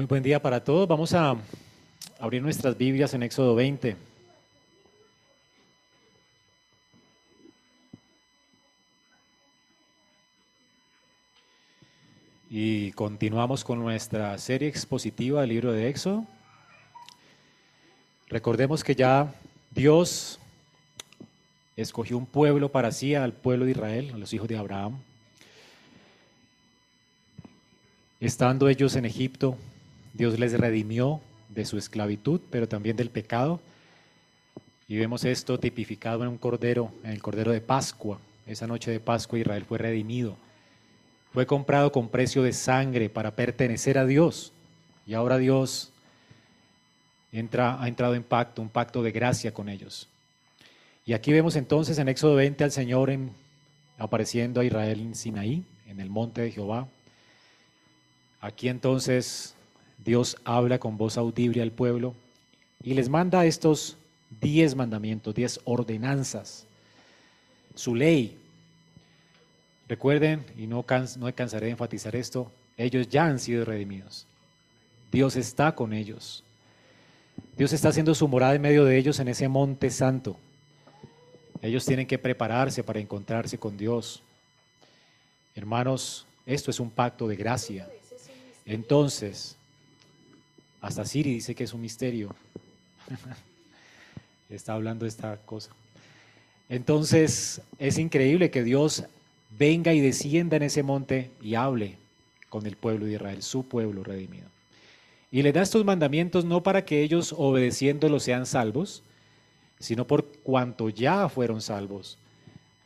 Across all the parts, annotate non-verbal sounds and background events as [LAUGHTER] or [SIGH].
Muy buen día para todos. Vamos a abrir nuestras Biblias en Éxodo 20. Y continuamos con nuestra serie expositiva del libro de Éxodo. Recordemos que ya Dios escogió un pueblo para sí, al pueblo de Israel, a los hijos de Abraham. Estando ellos en Egipto, Dios les redimió de su esclavitud, pero también del pecado. Y vemos esto tipificado en un cordero, en el cordero de Pascua. Esa noche de Pascua Israel fue redimido. Fue comprado con precio de sangre para pertenecer a Dios. Y ahora Dios entra, ha entrado en pacto, un pacto de gracia con ellos. Y aquí vemos entonces en Éxodo 20 al Señor en, apareciendo a Israel en Sinaí, en el monte de Jehová. Aquí entonces Dios habla con voz audible al pueblo y les manda estos diez mandamientos, diez ordenanzas, su ley. Recuerden, y no, no cansaré de enfatizar esto, ellos ya han sido redimidos. Dios está con ellos. Dios está haciendo su morada en medio de ellos en ese monte santo. Ellos tienen que prepararse para encontrarse con Dios. Hermanos, esto es un pacto de gracia. Entonces, hasta Siri dice que es un misterio. [LAUGHS] Está hablando esta cosa. Entonces, es increíble que Dios venga y descienda en ese monte y hable con el pueblo de Israel, su pueblo redimido. Y le da estos mandamientos no para que ellos obedeciéndolos sean salvos, sino por cuanto ya fueron salvos,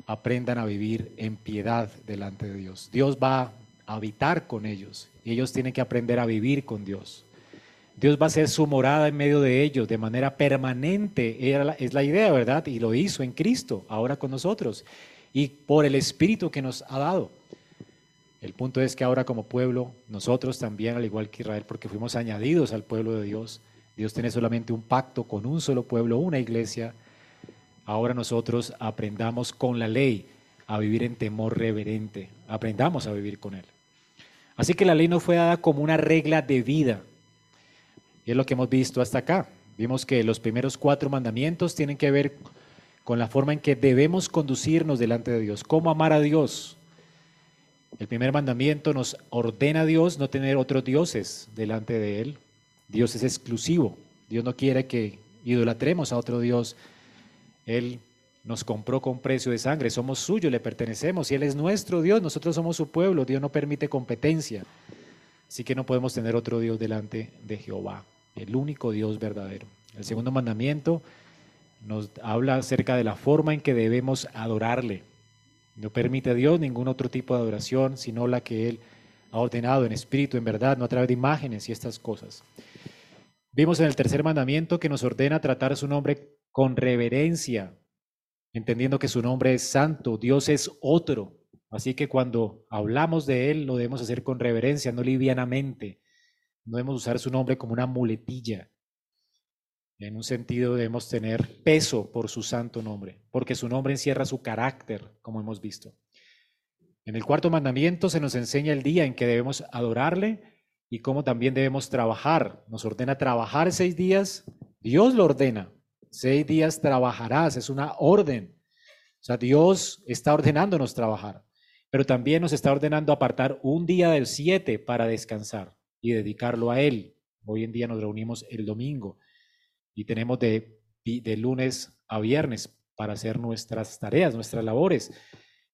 aprendan a vivir en piedad delante de Dios. Dios va a habitar con ellos y ellos tienen que aprender a vivir con Dios. Dios va a ser su morada en medio de ellos de manera permanente. es la idea, ¿verdad? Y lo hizo en Cristo, ahora con nosotros. Y por el Espíritu que nos ha dado. El punto es que ahora como pueblo, nosotros también, al igual que Israel, porque fuimos añadidos al pueblo de Dios, Dios tiene solamente un pacto con un solo pueblo, una iglesia. Ahora nosotros aprendamos con la ley a vivir en temor reverente. Aprendamos a vivir con Él. Así que la ley no fue dada como una regla de vida, y es lo que hemos visto hasta acá. Vimos que los primeros cuatro mandamientos tienen que ver con la forma en que debemos conducirnos delante de Dios, cómo amar a Dios. El primer mandamiento nos ordena a Dios no tener otros dioses delante de Él. Dios es exclusivo. Dios no quiere que idolatremos a otro Dios. Él nos compró con precio de sangre, somos suyos, le pertenecemos y Él es nuestro Dios, nosotros somos su pueblo, Dios no permite competencia. Así que no podemos tener otro Dios delante de Jehová el único Dios verdadero. El segundo mandamiento nos habla acerca de la forma en que debemos adorarle. No permite Dios ningún otro tipo de adoración, sino la que Él ha ordenado en espíritu, en verdad, no a través de imágenes y estas cosas. Vimos en el tercer mandamiento que nos ordena tratar a su nombre con reverencia, entendiendo que su nombre es santo, Dios es otro. Así que cuando hablamos de Él lo debemos hacer con reverencia, no livianamente. No debemos usar su nombre como una muletilla. En un sentido debemos tener peso por su santo nombre, porque su nombre encierra su carácter, como hemos visto. En el cuarto mandamiento se nos enseña el día en que debemos adorarle y cómo también debemos trabajar. Nos ordena trabajar seis días. Dios lo ordena. Seis días trabajarás, es una orden. O sea, Dios está ordenándonos trabajar, pero también nos está ordenando apartar un día del siete para descansar y dedicarlo a Él. Hoy en día nos reunimos el domingo y tenemos de, de lunes a viernes para hacer nuestras tareas, nuestras labores.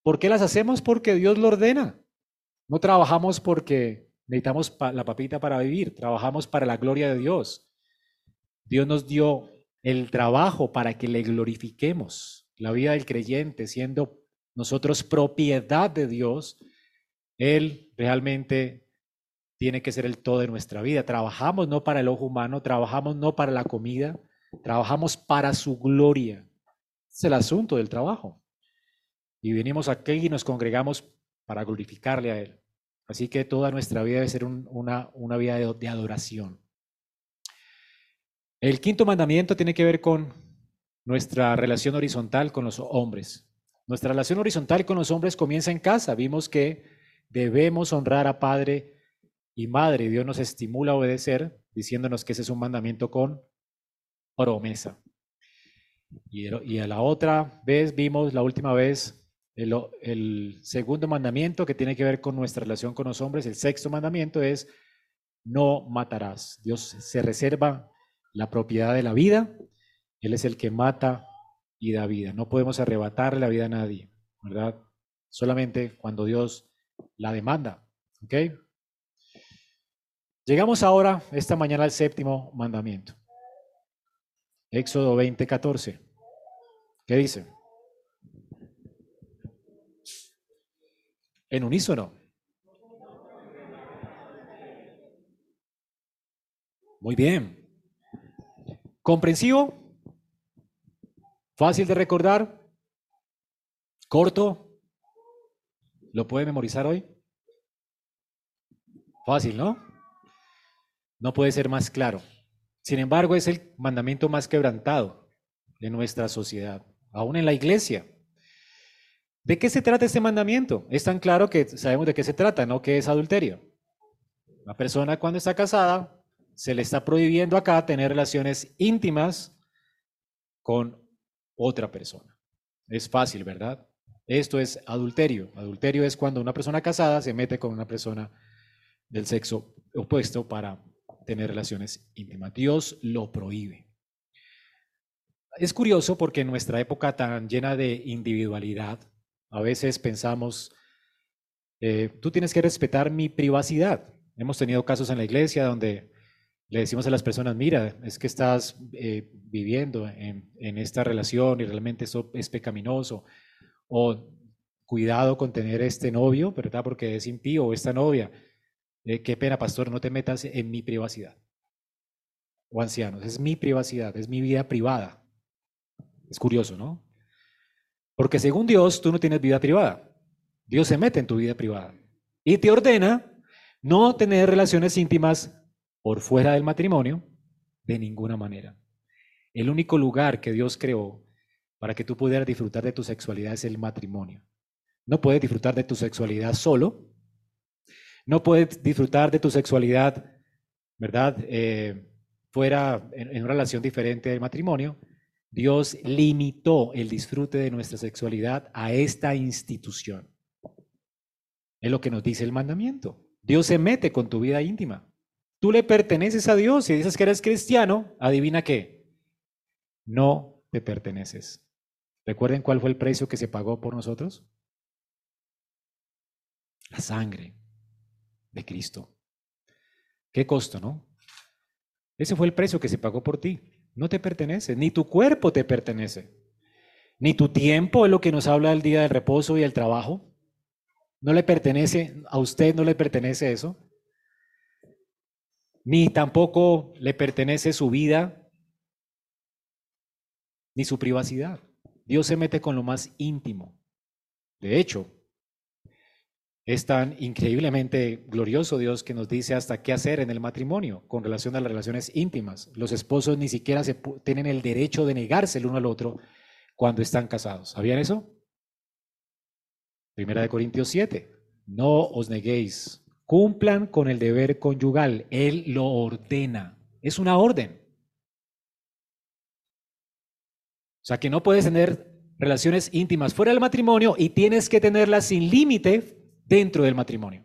¿Por qué las hacemos? Porque Dios lo ordena. No trabajamos porque necesitamos la papita para vivir, trabajamos para la gloria de Dios. Dios nos dio el trabajo para que le glorifiquemos. La vida del creyente, siendo nosotros propiedad de Dios, Él realmente tiene que ser el todo de nuestra vida. Trabajamos no para el ojo humano, trabajamos no para la comida, trabajamos para su gloria. Es el asunto del trabajo. Y venimos aquí y nos congregamos para glorificarle a Él. Así que toda nuestra vida debe ser una, vida de, de adoración. El quinto mandamiento tiene que ver con nuestra relación horizontal con los hombres. Nuestra relación horizontal con los hombres comienza en casa. Vimos que debemos honrar a Padre y madre, Dios nos estimula a obedecer, diciéndonos que ese es un mandamiento con promesa. Y, a la otra vez vimos, la última vez, el, el, segundo mandamiento que tiene que ver con nuestra relación con los hombres. El sexto mandamiento es, no matarás. Dios se reserva la propiedad de la vida. Él es el que mata y da vida. No podemos arrebatarle la vida a nadie, ¿verdad? Solamente cuando Dios la demanda. ¿Ok? Llegamos ahora, esta mañana, al séptimo mandamiento. Éxodo 20, 14. ¿Qué dice? En unísono. Muy bien. ¿Comprensivo? ¿Fácil de recordar? ¿Corto? ¿Lo puede memorizar hoy? Fácil, ¿no? No puede ser más claro. Sin embargo, es el mandamiento más quebrantado de nuestra sociedad, aún en la iglesia. ¿De qué se trata este mandamiento? Es tan claro que sabemos de qué se trata, no que es adulterio. La persona cuando está casada se le está prohibiendo acá tener relaciones íntimas con otra persona. Es fácil, ¿verdad? Esto es adulterio. Adulterio es cuando una persona casada se mete con una persona del sexo opuesto para tener relaciones íntimas. Dios lo prohíbe. Es curioso porque en nuestra época tan llena de individualidad, a veces pensamos, eh, tú tienes que respetar mi privacidad. Hemos tenido casos en la iglesia donde le decimos a las personas, mira, es que estás eh, viviendo en, esta relación y realmente eso es pecaminoso. O cuidado con tener este novio, ¿verdad? Porque es impío o esta novia. Eh, qué pena, pastor, no te metas en mi privacidad. O ancianos, es mi privacidad, es mi vida privada. Es curioso, ¿no? Porque según Dios, tú no tienes vida privada. Dios se mete en tu vida privada y te ordena no tener relaciones íntimas por fuera del matrimonio de ninguna manera. El único lugar que Dios creó para que tú pudieras disfrutar de tu sexualidad es el matrimonio. No puedes disfrutar de tu sexualidad solo, no puedes disfrutar de tu sexualidad, ¿verdad? Eh, fuera en, una relación diferente del matrimonio. Dios limitó el disfrute de nuestra sexualidad a esta institución. Es lo que nos dice el mandamiento. Dios se mete con tu vida íntima. Tú le perteneces a Dios. Si dices que eres cristiano, adivina qué. No te perteneces. ¿Recuerden cuál fue el precio que se pagó por nosotros? La sangre de Cristo. Qué costo, ¿no? Ese fue el precio que se pagó por ti. No te pertenece, ni tu cuerpo te pertenece, ni tu tiempo es lo que nos habla el día del reposo y el trabajo. No le pertenece, a usted no le pertenece eso. Ni tampoco le pertenece su vida, ni su privacidad. Dios se mete con lo más íntimo. De hecho, es tan increíblemente glorioso Dios que nos dice hasta qué hacer en el matrimonio con relación a las relaciones íntimas. Los esposos ni siquiera tienen el derecho de negarse el uno al otro cuando están casados. ¿Sabían eso? Primera de Corintios 7. No os neguéis. Cumplan con el deber conyugal. Él lo ordena. Es una orden. O sea que no puedes tener relaciones íntimas fuera del matrimonio y tienes que tenerlas sin límite dentro del matrimonio.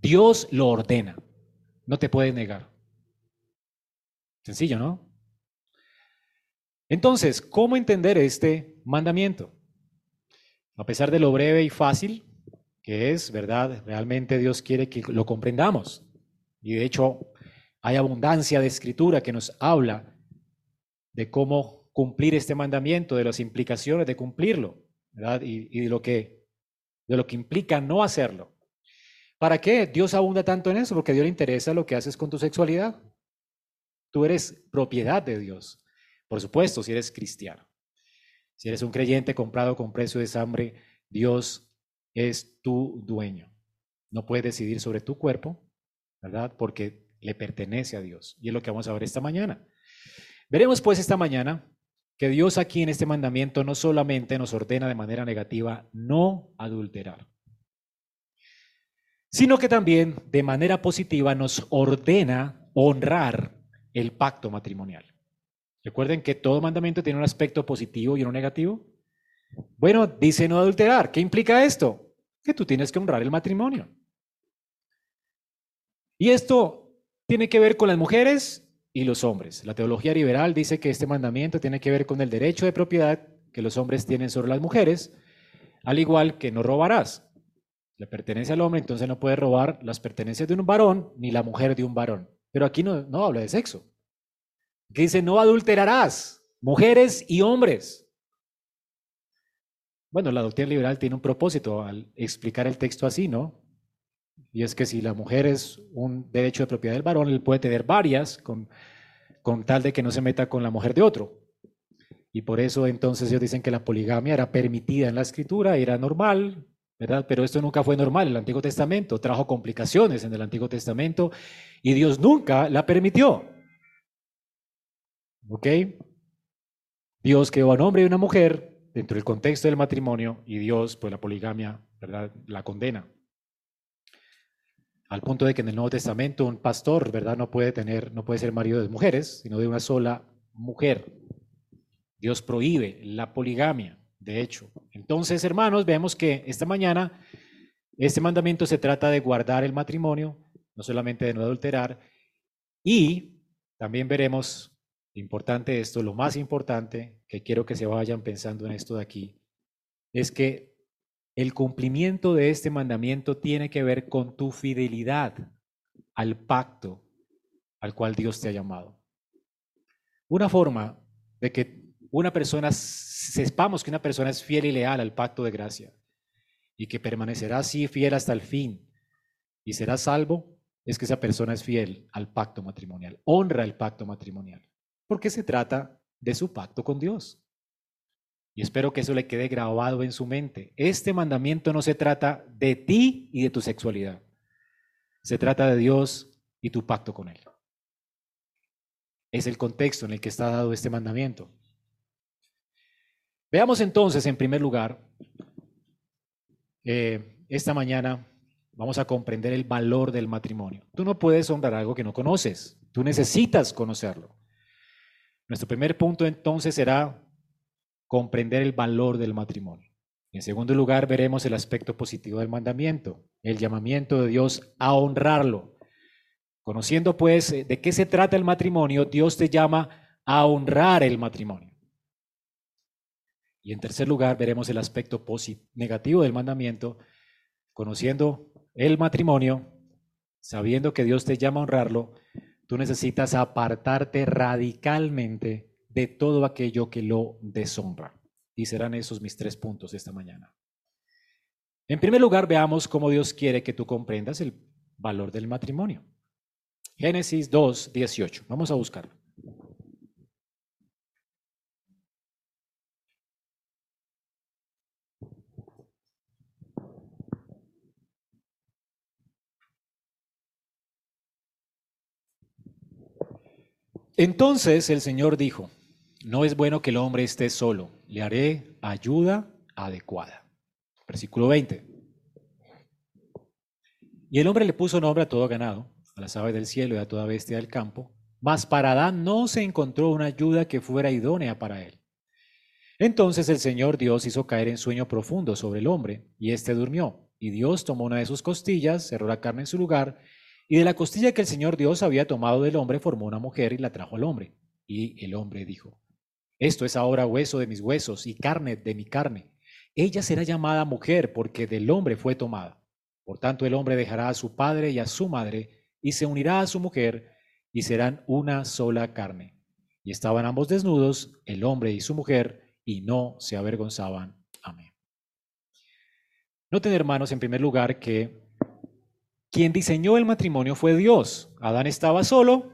Dios lo ordena. No te puedes negar. Sencillo, ¿no? Entonces, ¿cómo entender este mandamiento? A pesar de lo breve y fácil que es, ¿verdad? Realmente Dios quiere que lo comprendamos. Y de hecho, hay abundancia de escritura que nos habla de cómo cumplir este mandamiento, de las implicaciones de cumplirlo, ¿verdad? Y, y de lo que de lo que implica no hacerlo. ¿Para qué Dios abunda tanto en eso? Porque a Dios le interesa lo que haces con tu sexualidad. Tú eres propiedad de Dios. Por supuesto, si eres cristiano. Si eres un creyente comprado con precio de sangre, Dios es tu dueño. No puedes decidir sobre tu cuerpo, ¿verdad? Porque le pertenece a Dios. Y es lo que vamos a ver esta mañana. Veremos pues esta mañana que Dios aquí en este mandamiento no solamente nos ordena de manera negativa no adulterar, sino que también de manera positiva nos ordena honrar el pacto matrimonial. Recuerden que todo mandamiento tiene un aspecto positivo y uno negativo. Bueno, dice no adulterar. ¿Qué implica esto? Que tú tienes que honrar el matrimonio. Y esto tiene que ver con las mujeres y los hombres. La teología liberal dice que este mandamiento tiene que ver con el derecho de propiedad que los hombres tienen sobre las mujeres, al igual que no robarás. Le pertenece al hombre, entonces no puede robar las pertenencias de un varón ni la mujer de un varón. Pero aquí no, no habla de sexo. Aquí dice, no adulterarás, mujeres y hombres. Bueno, la doctrina liberal tiene un propósito al explicar el texto así, ¿no? Y es que si la mujer es un derecho de propiedad del varón, él puede tener varias con, con tal de que no se meta con la mujer de otro. Y por eso entonces ellos dicen que la poligamia era permitida en la escritura, era normal, ¿verdad? Pero esto nunca fue normal en el Antiguo Testamento, trajo complicaciones en el Antiguo Testamento y Dios nunca la permitió. ¿Ok? Dios creó a un hombre y una mujer dentro del contexto del matrimonio y Dios, pues la poligamia, ¿verdad? La condena. Al punto de que en el Nuevo Testamento un pastor, ¿verdad? No puede tener, no puede ser marido de mujeres, sino de una sola mujer. Dios prohíbe la poligamia, de hecho. Entonces, hermanos, vemos que esta mañana este mandamiento se trata de guardar el matrimonio, no solamente de no adulterar, y también veremos Importante esto, lo más importante que quiero que se vayan pensando en esto de aquí, es que el cumplimiento de este mandamiento tiene que ver con tu fidelidad al pacto al cual Dios te ha llamado. Una forma de que una persona, sepamos que una persona es fiel y leal al pacto de gracia y que permanecerá así fiel hasta el fin y será salvo, es que esa persona es fiel al pacto matrimonial, honra el pacto matrimonial porque se trata de su pacto con Dios. Y espero que eso le quede grabado en su mente. Este mandamiento no se trata de ti y de tu sexualidad. Se trata de Dios y tu pacto con Él. Es el contexto en el que está dado este mandamiento. Veamos entonces, en primer lugar, eh, esta mañana vamos a comprender el valor del matrimonio. Tú no puedes honrar algo que no conoces. Tú necesitas conocerlo. Nuestro primer punto entonces será comprender el valor del matrimonio. En segundo lugar, veremos el aspecto positivo del mandamiento, el llamamiento de Dios a honrarlo. Conociendo pues eh, de qué se trata el matrimonio, Dios te llama a honrar el matrimonio. Y en tercer lugar, veremos el aspecto negativo del mandamiento, conociendo el matrimonio, sabiendo que Dios te llama a honrarlo, Tú necesitas apartarte radicalmente de todo aquello que lo deshonra. Y serán esos mis tres puntos esta mañana. En primer lugar, veamos cómo Dios quiere que tú comprendas el valor del matrimonio. Génesis 2, 18. Vamos a buscarlo. Entonces el Señor dijo, no es bueno que el hombre esté solo, le haré ayuda adecuada. Versículo 20. Y el hombre le puso nombre a todo ganado, a las aves del cielo y a toda bestia del campo, mas para Adán no se encontró una ayuda que fuera idónea para él. Entonces el Señor Dios hizo caer en sueño profundo sobre el hombre, y éste durmió. Y Dios tomó una de sus costillas, cerró la carne en su lugar, y de la costilla que el Señor Dios había tomado del hombre, formó una mujer y la trajo al hombre. Y el hombre dijo, esto es ahora hueso de mis huesos y carne de mi carne. Ella será llamada mujer porque del hombre fue tomada. Por tanto, el hombre dejará a su padre y a su madre y se unirá a su mujer y serán una sola carne. Y estaban ambos desnudos, el hombre y su mujer, y no se avergonzaban. Amén. Noten, hermanos, en primer lugar, que quien diseñó el matrimonio fue Dios. Adán estaba solo,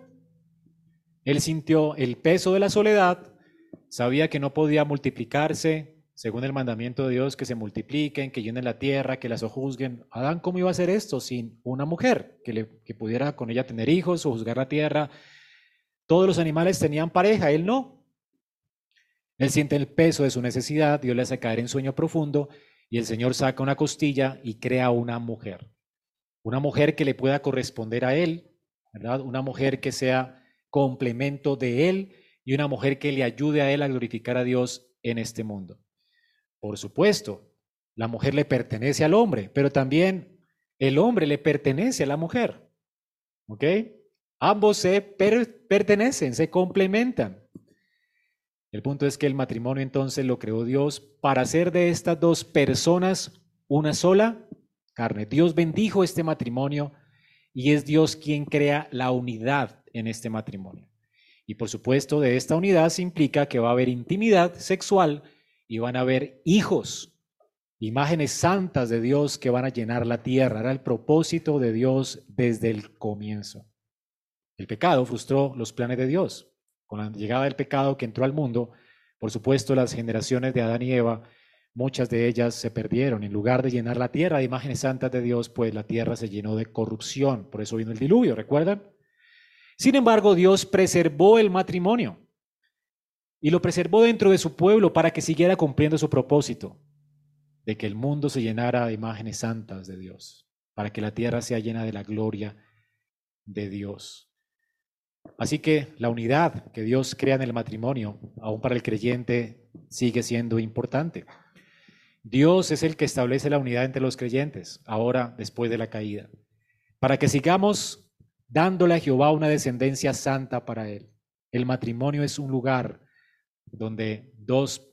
él sintió el peso de la soledad, sabía que no podía multiplicarse, según el mandamiento de Dios, que se multipliquen, que llenen la tierra, que la sojuzguen. Adán, ¿cómo iba a hacer esto sin una mujer que, le, pudiera con ella tener hijos o juzgar la tierra? Todos los animales tenían pareja, él no. Él siente el peso de su necesidad, Dios le hace caer en sueño profundo y el Señor saca una costilla y crea una mujer. una mujer que le pueda corresponder a él, ¿verdad? Una mujer que sea complemento de él y una mujer que le ayude a él a glorificar a Dios en este mundo. Por supuesto, la mujer le pertenece al hombre, pero también el hombre le pertenece a la mujer. ¿Ok? Ambos se pertenecen, se complementan. El punto es que el matrimonio entonces lo creó Dios para hacer de estas dos personas una sola carne. Dios bendijo este matrimonio y es Dios quien crea la unidad en este matrimonio. Y por supuesto, de esta unidad se implica que va a haber intimidad sexual y van a haber hijos, imágenes santas de Dios que van a llenar la tierra. Era el propósito de Dios desde el comienzo. El pecado frustró los planes de Dios. Con la llegada del pecado que entró al mundo, por supuesto, las generaciones de Adán y Eva, muchas de ellas se perdieron. En lugar de llenar la tierra de imágenes santas de Dios, pues la tierra se llenó de corrupción. Por eso vino el diluvio, ¿recuerdan? Sin embargo, Dios preservó el matrimonio y lo preservó dentro de su pueblo para que siguiera cumpliendo su propósito de que el mundo se llenara de imágenes santas de Dios, para que la tierra sea llena de la gloria de Dios. Así que la unidad que Dios crea en el matrimonio, aún para el creyente, sigue siendo importante. Dios es el que establece la unidad entre los creyentes, ahora después de la caída, para que sigamos dándole a Jehová una descendencia santa para él. El matrimonio es un lugar donde dos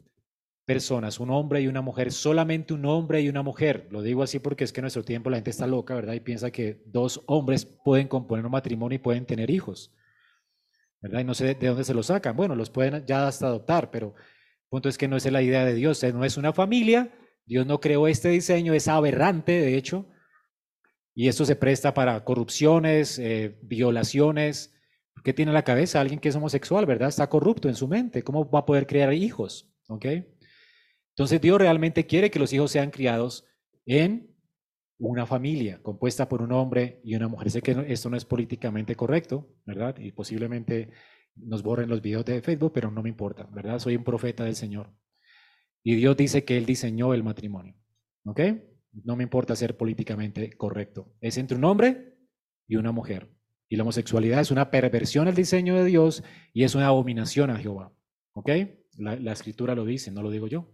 personas, un hombre y una mujer, solamente un hombre y una mujer. Lo digo así porque es que en nuestro tiempo la gente está loca, ¿verdad? Y piensa que dos hombres pueden componer un matrimonio y pueden tener hijos. ¿verdad? Y no sé de dónde se los sacan. Bueno, los pueden ya hasta adoptar, pero el punto es que no es la idea de Dios, no es una familia, Dios no creó este diseño, es aberrante, de hecho, y esto se presta para corrupciones, eh, violaciones. ¿Qué tiene en la cabeza alguien que es homosexual, verdad? Está corrupto en su mente, ¿cómo va a poder criar hijos? ¿Ok? Entonces Dios realmente quiere que los hijos sean criados en una familia compuesta por un hombre y una mujer. Sé que esto no es políticamente correcto, ¿verdad? Y posiblemente nos borren los videos de Facebook, pero no me importa, ¿verdad? Soy un profeta del Señor. Y Dios dice que Él diseñó el matrimonio, ¿ok? No me importa ser políticamente correcto. Es entre un hombre y una mujer. Y la homosexualidad es una perversión al diseño de Dios y es una abominación a Jehová, ¿ok? La, escritura lo dice, no lo digo yo.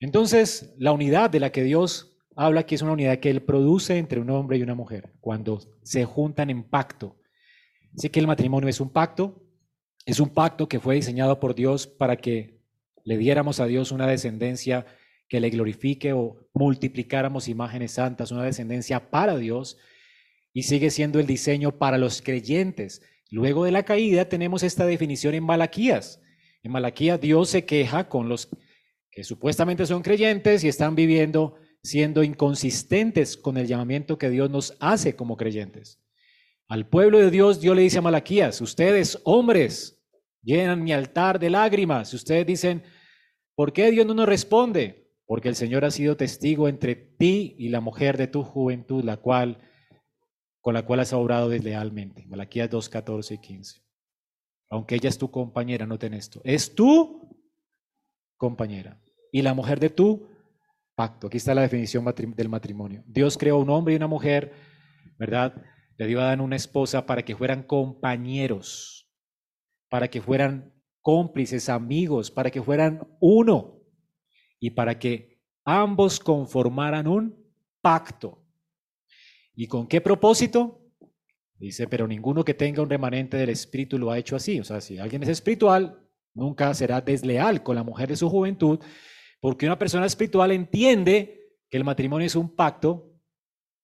Entonces, la unidad de la que Dios habla que es una unidad que Él produce entre un hombre y una mujer, cuando se juntan en pacto. Así que el matrimonio es un pacto, es un pacto que fue diseñado por Dios para que le diéramos a Dios una descendencia que le glorifique o multiplicáramos imágenes santas, una descendencia para Dios, y sigue siendo el diseño para los creyentes. Luego de la caída tenemos esta definición en Malaquías. En Malaquías Dios se queja con los que supuestamente son creyentes y están viviendo siendo inconsistentes con el llamamiento que Dios nos hace como creyentes. Al pueblo de Dios, Dios le dice a Malaquías, ustedes hombres llenan mi altar de lágrimas. Ustedes dicen, ¿por qué Dios no nos responde? Porque el Señor ha sido testigo entre ti y la mujer de tu juventud, la cual con la cual has obrado deslealmente. Malaquías 2, 14 y 15. Aunque ella es tu compañera, noten esto. Es tu compañera. Y la mujer de tu pacto. Aquí está la definición del matrimonio. Dios creó un hombre y una mujer, ¿verdad? Le dio a dar una esposa para que fueran compañeros, para que fueran cómplices, amigos, para que fueran uno y para que ambos conformaran un pacto. ¿Y con qué propósito? Dice, pero ninguno que tenga un remanente del espíritu lo ha hecho así. O sea, si alguien es espiritual, nunca será desleal con la mujer de su juventud, porque una persona espiritual entiende que el matrimonio es un pacto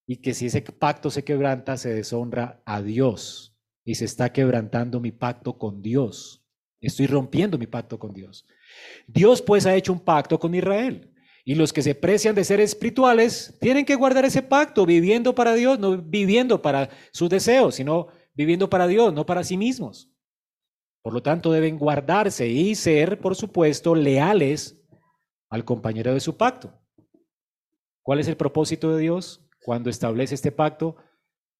y que si ese pacto se quebranta, se deshonra a Dios. Y se está quebrantando mi pacto con Dios. Estoy rompiendo mi pacto con Dios. Dios pues ha hecho un pacto con Israel. Y los que se precian de ser espirituales tienen que guardar ese pacto, viviendo para Dios, no viviendo para sus deseos, sino viviendo para Dios, no para sí mismos. Por lo tanto, deben guardarse y ser, por supuesto, leales al compañero de su pacto. ¿Cuál es el propósito de Dios? Cuando establece este pacto,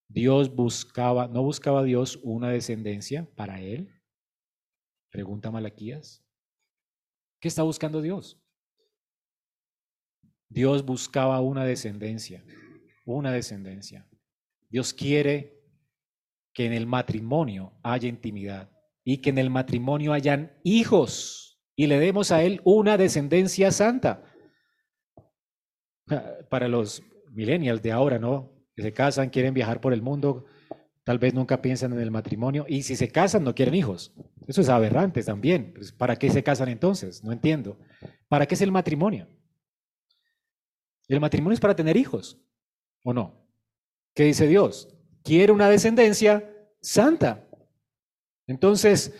Dios buscaba, no buscaba Dios una descendencia para él. Pregunta Malaquías. ¿Qué está buscando Dios? Dios buscaba una descendencia una descendencia. Dios quiere que en el matrimonio haya intimidad y que en el matrimonio hayan hijos y le demos a Él una descendencia santa. Para los millennials de ahora, ¿no? Que se casan, quieren viajar por el mundo, tal vez nunca piensan en el matrimonio y si se casan no quieren hijos. Eso es aberrante también. Pues, ¿Para qué se casan entonces? No entiendo. ¿Para qué es el matrimonio? El matrimonio es para tener hijos, ¿o no? ¿Qué dice Dios? Quiere una descendencia santa. Entonces,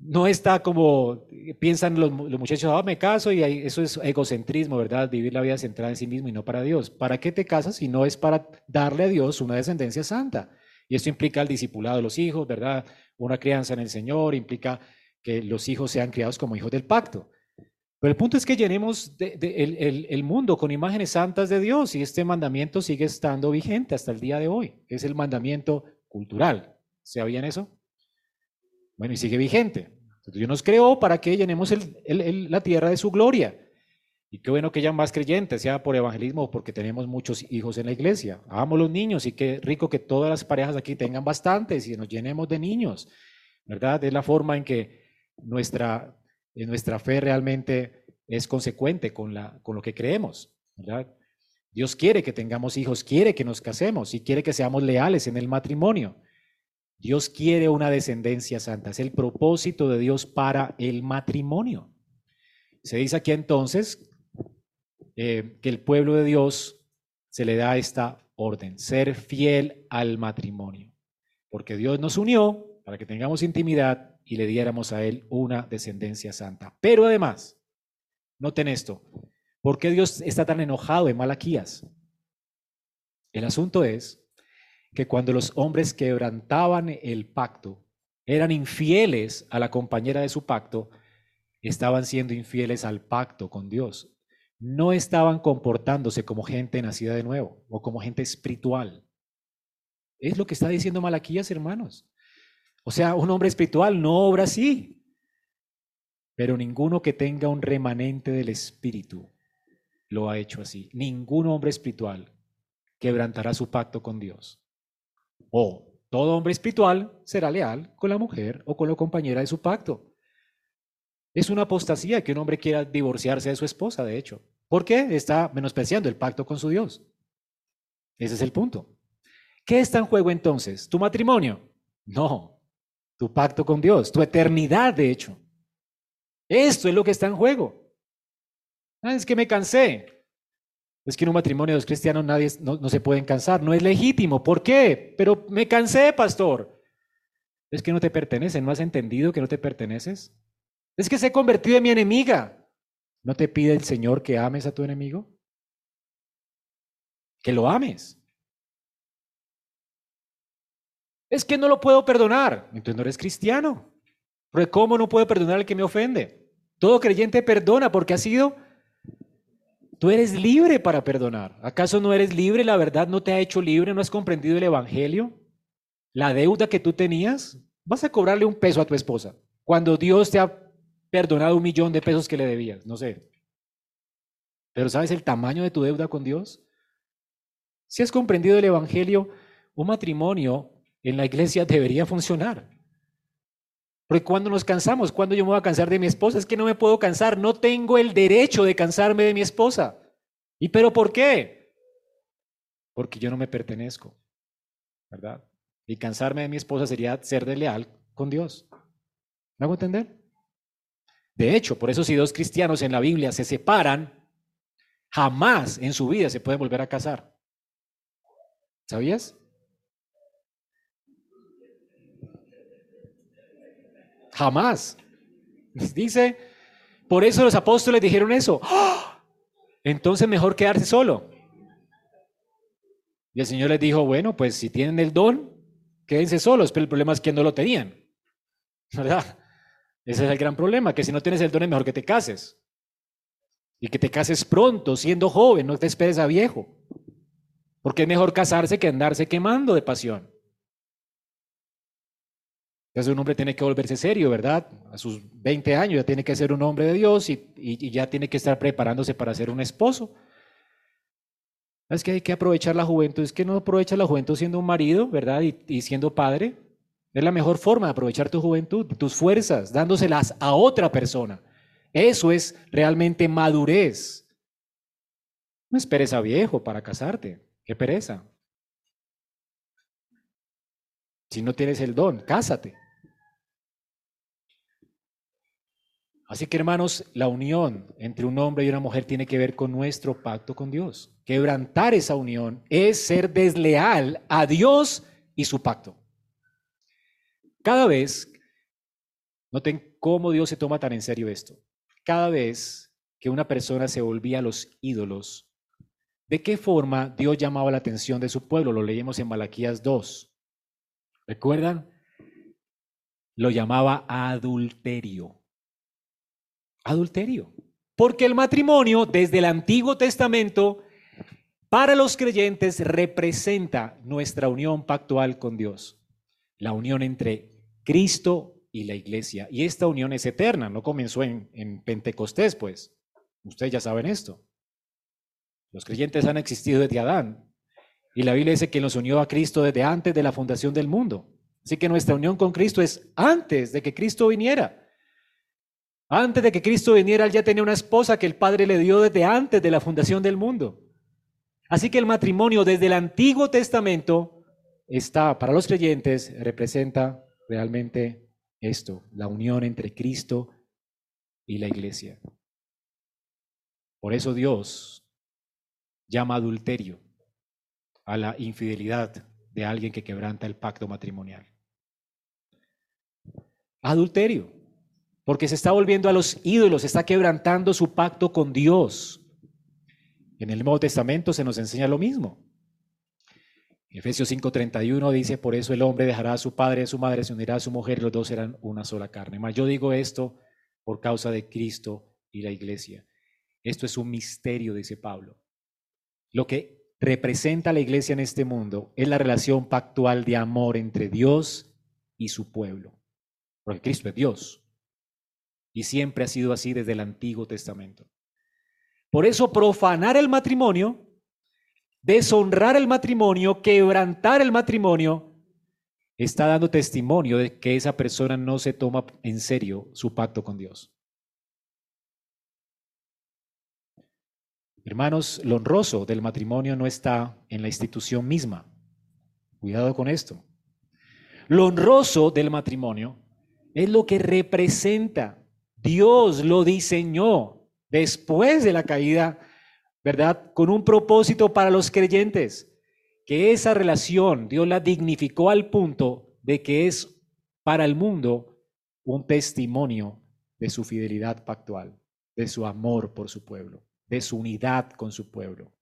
no está como piensan los, muchachos, ah, me caso y eso es egocentrismo, ¿verdad? Vivir la vida centrada en sí mismo y no para Dios. ¿Para qué te casas si no es para darle a Dios una descendencia santa? Y esto implica el discipulado de los hijos, ¿verdad? Una crianza en el Señor, implica que los hijos sean criados como hijos del pacto. Pero el punto es que llenemos el, mundo con imágenes santas de Dios y este mandamiento sigue estando vigente hasta el día de hoy. Es el mandamiento cultural. ¿Sabían eso? Bueno, y sigue vigente. Dios nos creó para que llenemos la tierra de su gloria. Y qué bueno que haya más creyentes, sea por evangelismo o porque tenemos muchos hijos en la iglesia. Amamos los niños y qué rico que todas las parejas aquí tengan bastantes y nos llenemos de niños, ¿verdad? Es la forma en que nuestra nuestra fe realmente es consecuente con, la, con lo que creemos, ¿verdad? Dios quiere que tengamos hijos, quiere que nos casemos y quiere que seamos leales en el matrimonio. Dios quiere una descendencia santa, es el propósito de Dios para el matrimonio. Se dice aquí entonces eh, que el pueblo de Dios se le da esta orden, ser fiel al matrimonio, porque Dios nos unió para que tengamos intimidad y le diéramos a él una descendencia santa. Pero además, noten esto, ¿por qué Dios está tan enojado en Malaquías? El asunto es que cuando los hombres quebrantaban el pacto, eran infieles a la compañera de su pacto, estaban siendo infieles al pacto con Dios. No estaban comportándose como gente nacida de nuevo o como gente espiritual. Es lo que está diciendo Malaquías, hermanos. O sea, un hombre espiritual no obra así. Pero ninguno que tenga un remanente del espíritu lo ha hecho así. Ningún hombre espiritual quebrantará su pacto con Dios. O todo hombre espiritual será leal con la mujer o con la compañera de su pacto. Es una apostasía que un hombre quiera divorciarse de su esposa, de hecho. ¿Por qué? Está menospreciando el pacto con su Dios. Ese es el punto. ¿Qué está en juego entonces? ¿Tu matrimonio? No, tu pacto con Dios, tu eternidad, de hecho. Esto es lo que está en juego. Ah, es que me cansé. Es que en un matrimonio de los cristianos nadie, no, se pueden cansar, no es legítimo. ¿Por qué? Pero me cansé, pastor. Es que no te pertenece, ¿no has entendido que no te perteneces? Es que se ha convertido en mi enemiga. ¿No te pide el Señor que ames a tu enemigo? Que lo ames. Es que no lo puedo perdonar. Entonces no eres cristiano. Porque ¿cómo no puedo perdonar al que me ofende? Todo creyente perdona porque ha sido... Tú eres libre para perdonar. ¿Acaso no eres libre? La verdad no te ha hecho libre, no has comprendido el Evangelio. La deuda que tú tenías, vas a cobrarle un peso a tu esposa. Cuando Dios te ha perdonado un millón de pesos que le debías, no sé. Pero ¿sabes el tamaño de tu deuda con Dios? Si has comprendido el Evangelio, un matrimonio en la iglesia debería funcionar. Porque cuando nos cansamos, cuando yo me voy a cansar de mi esposa, es que no me puedo cansar, no tengo el derecho de cansarme de mi esposa. ¿Y pero por qué? Porque yo no me pertenezco, ¿verdad? Y cansarme de mi esposa sería ser desleal con Dios. ¿Me hago entender? De hecho, por eso si dos cristianos en la Biblia se separan, jamás en su vida se pueden volver a casar. ¿Sabías? Jamás. Dice, por eso los apóstoles dijeron eso. ¡Ah! Entonces mejor quedarse solo. Y el Señor les dijo, bueno, pues si tienen el don, quédense solos, pero el problema es que no lo tenían. ¿Verdad? Ese es el gran problema, que si no tienes el don es mejor que te cases. Y que te cases pronto, siendo joven, no te esperes a viejo. Porque es mejor casarse que andarse quemando de pasión. Entonces un hombre tiene que volverse serio, ¿verdad? A sus 20 años ya tiene que ser un hombre de Dios y, ya tiene que estar preparándose para ser un esposo. Es que hay que aprovechar la juventud. Es que no aprovecha la juventud siendo un marido, ¿verdad? Y, y siendo padre. Es la mejor forma de aprovechar tu juventud, tus fuerzas, dándoselas a otra persona. Eso es realmente madurez. No esperes a viejo para casarte. Qué pereza. Si no tienes el don, cásate. Así que hermanos, la unión entre un hombre y una mujer tiene que ver con nuestro pacto con Dios. Quebrantar esa unión es ser desleal a Dios y su pacto. Cada vez, noten cómo Dios se toma tan en serio esto. Cada vez que una persona se volvía a los ídolos, ¿de qué forma Dios llamaba la atención de su pueblo? Lo leímos en Malaquías 2. ¿Recuerdan? Lo llamaba adulterio adulterio. Porque el matrimonio desde el Antiguo Testamento para los creyentes representa nuestra unión pactual con Dios, la unión entre Cristo y la iglesia. Y esta unión es eterna, no comenzó en, en Pentecostés, pues. Ustedes ya saben esto. Los creyentes han existido desde Adán. Y la Biblia dice que nos unió a Cristo desde antes de la fundación del mundo. Así que nuestra unión con Cristo es antes de que Cristo viniera. Antes de que Cristo viniera, él ya tenía una esposa que el Padre le dio desde antes de la fundación del mundo. Así que el matrimonio desde el Antiguo Testamento está, para los creyentes, representa realmente esto, la unión entre Cristo y la iglesia. Por eso Dios llama adulterio a la infidelidad de alguien que quebranta el pacto matrimonial. Adulterio porque se está volviendo a los ídolos, está quebrantando su pacto con Dios. En el Nuevo Testamento se nos enseña lo mismo. Efesios 5:31 dice, por eso el hombre dejará a su padre y a su madre, se unirá a su mujer y los dos serán una sola carne. Mas yo digo esto por causa de Cristo y la iglesia. Esto es un misterio, dice Pablo. Lo que representa la iglesia en este mundo es la relación pactual de amor entre Dios y su pueblo. Porque Cristo es Dios. Y siempre ha sido así desde el Antiguo Testamento. Por eso profanar el matrimonio, deshonrar el matrimonio, quebrantar el matrimonio, está dando testimonio de que esa persona no se toma en serio su pacto con Dios. Hermanos, lo honroso del matrimonio no está en la institución misma. Cuidado con esto. Lo honroso del matrimonio es lo que representa Dios lo diseñó después de la caída, ¿verdad? Con un propósito para los creyentes, que esa relación Dios la dignificó al punto de que es para el mundo un testimonio de su fidelidad pactual, de su amor por su pueblo, de su unidad con su pueblo,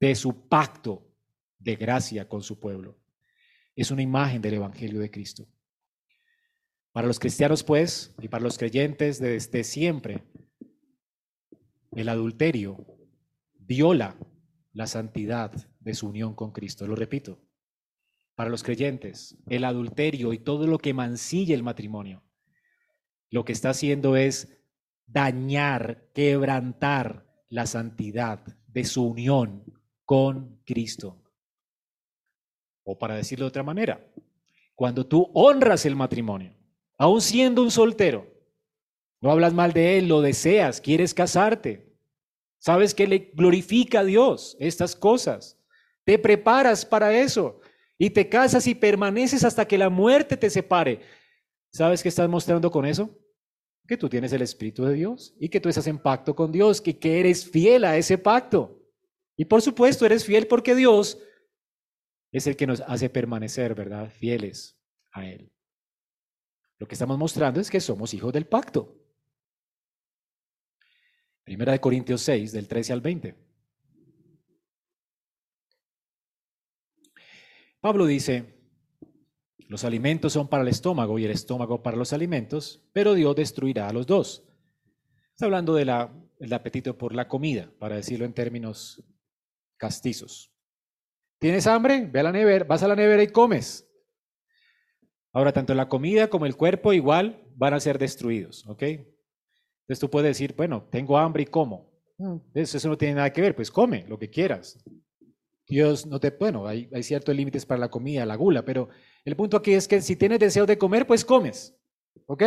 de su pacto de gracia con su pueblo. Es una imagen del Evangelio de Cristo. Para los cristianos, pues, y para los creyentes desde siempre, el adulterio viola la santidad de su unión con Cristo. Lo repito, para los creyentes, el adulterio y todo lo que mancilla el matrimonio, lo que está haciendo es dañar, quebrantar la santidad de su unión con Cristo. O para decirlo de otra manera, cuando tú honras el matrimonio, aún siendo un soltero. No hablas mal de él, lo deseas, quieres casarte. Sabes que le glorifica a Dios estas cosas. Te preparas para eso y te casas y permaneces hasta que la muerte te separe. ¿Sabes qué estás mostrando con eso? Que tú tienes el Espíritu de Dios y que tú estás en pacto con Dios, que, que eres fiel a ese pacto. Y por supuesto eres fiel porque Dios es el que nos hace permanecer, ¿verdad? Fieles a Él. Lo que estamos mostrando es que somos hijos del pacto. Primera de Corintios 6, del 13 al 20. Pablo dice, los alimentos son para el estómago y el estómago para los alimentos, pero Dios destruirá a los dos. Está hablando del apetito por la comida, para decirlo en términos castizos. ¿Tienes hambre? Ve a la nevera, vas a la nevera y comes. Ahora, tanto la comida como el cuerpo igual van a ser destruidos, ¿ok? Entonces tú puedes decir, bueno, tengo hambre y como. Mm, eso no tiene nada que ver, pues come lo que quieras. Dios no te, bueno, hay, hay ciertos límites para la comida, la gula, pero el punto aquí es que si tienes deseo de comer, pues comes. ¿Ok?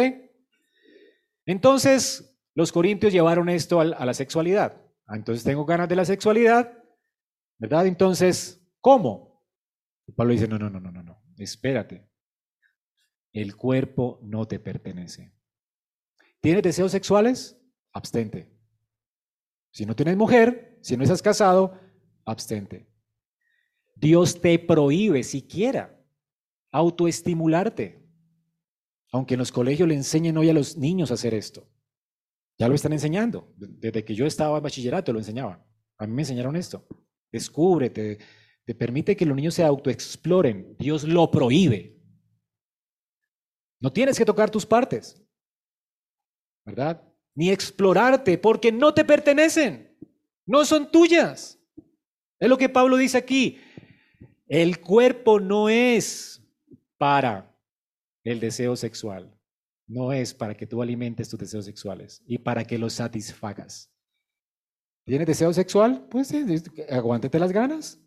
Entonces, los corintios llevaron esto a la sexualidad. Ah, entonces tengo ganas de la sexualidad, ¿verdad? Entonces, ¿cómo? Pablo dice, no, no, no, no, no, no, espérate. El cuerpo no te pertenece. ¿Tienes deseos sexuales? Abstente. Si no tienes mujer, si no estás casado, abstente. Dios te prohíbe siquiera autoestimularte. Aunque en los colegios le enseñen hoy a los niños a hacer esto. Ya lo están enseñando. Desde que yo estaba en bachillerato lo enseñaban. A mí me enseñaron esto. Descúbrete, te permite que los niños se autoexploren. Dios lo prohíbe. No tienes que tocar tus partes. ¿Verdad? Ni explorarte porque no te pertenecen. No son tuyas. Es lo que Pablo dice aquí. El cuerpo no es para el deseo sexual. No es para que tú alimentes tus deseos sexuales y para que los satisfagas. ¿Tienes deseo sexual? Pues aguántate las ganas.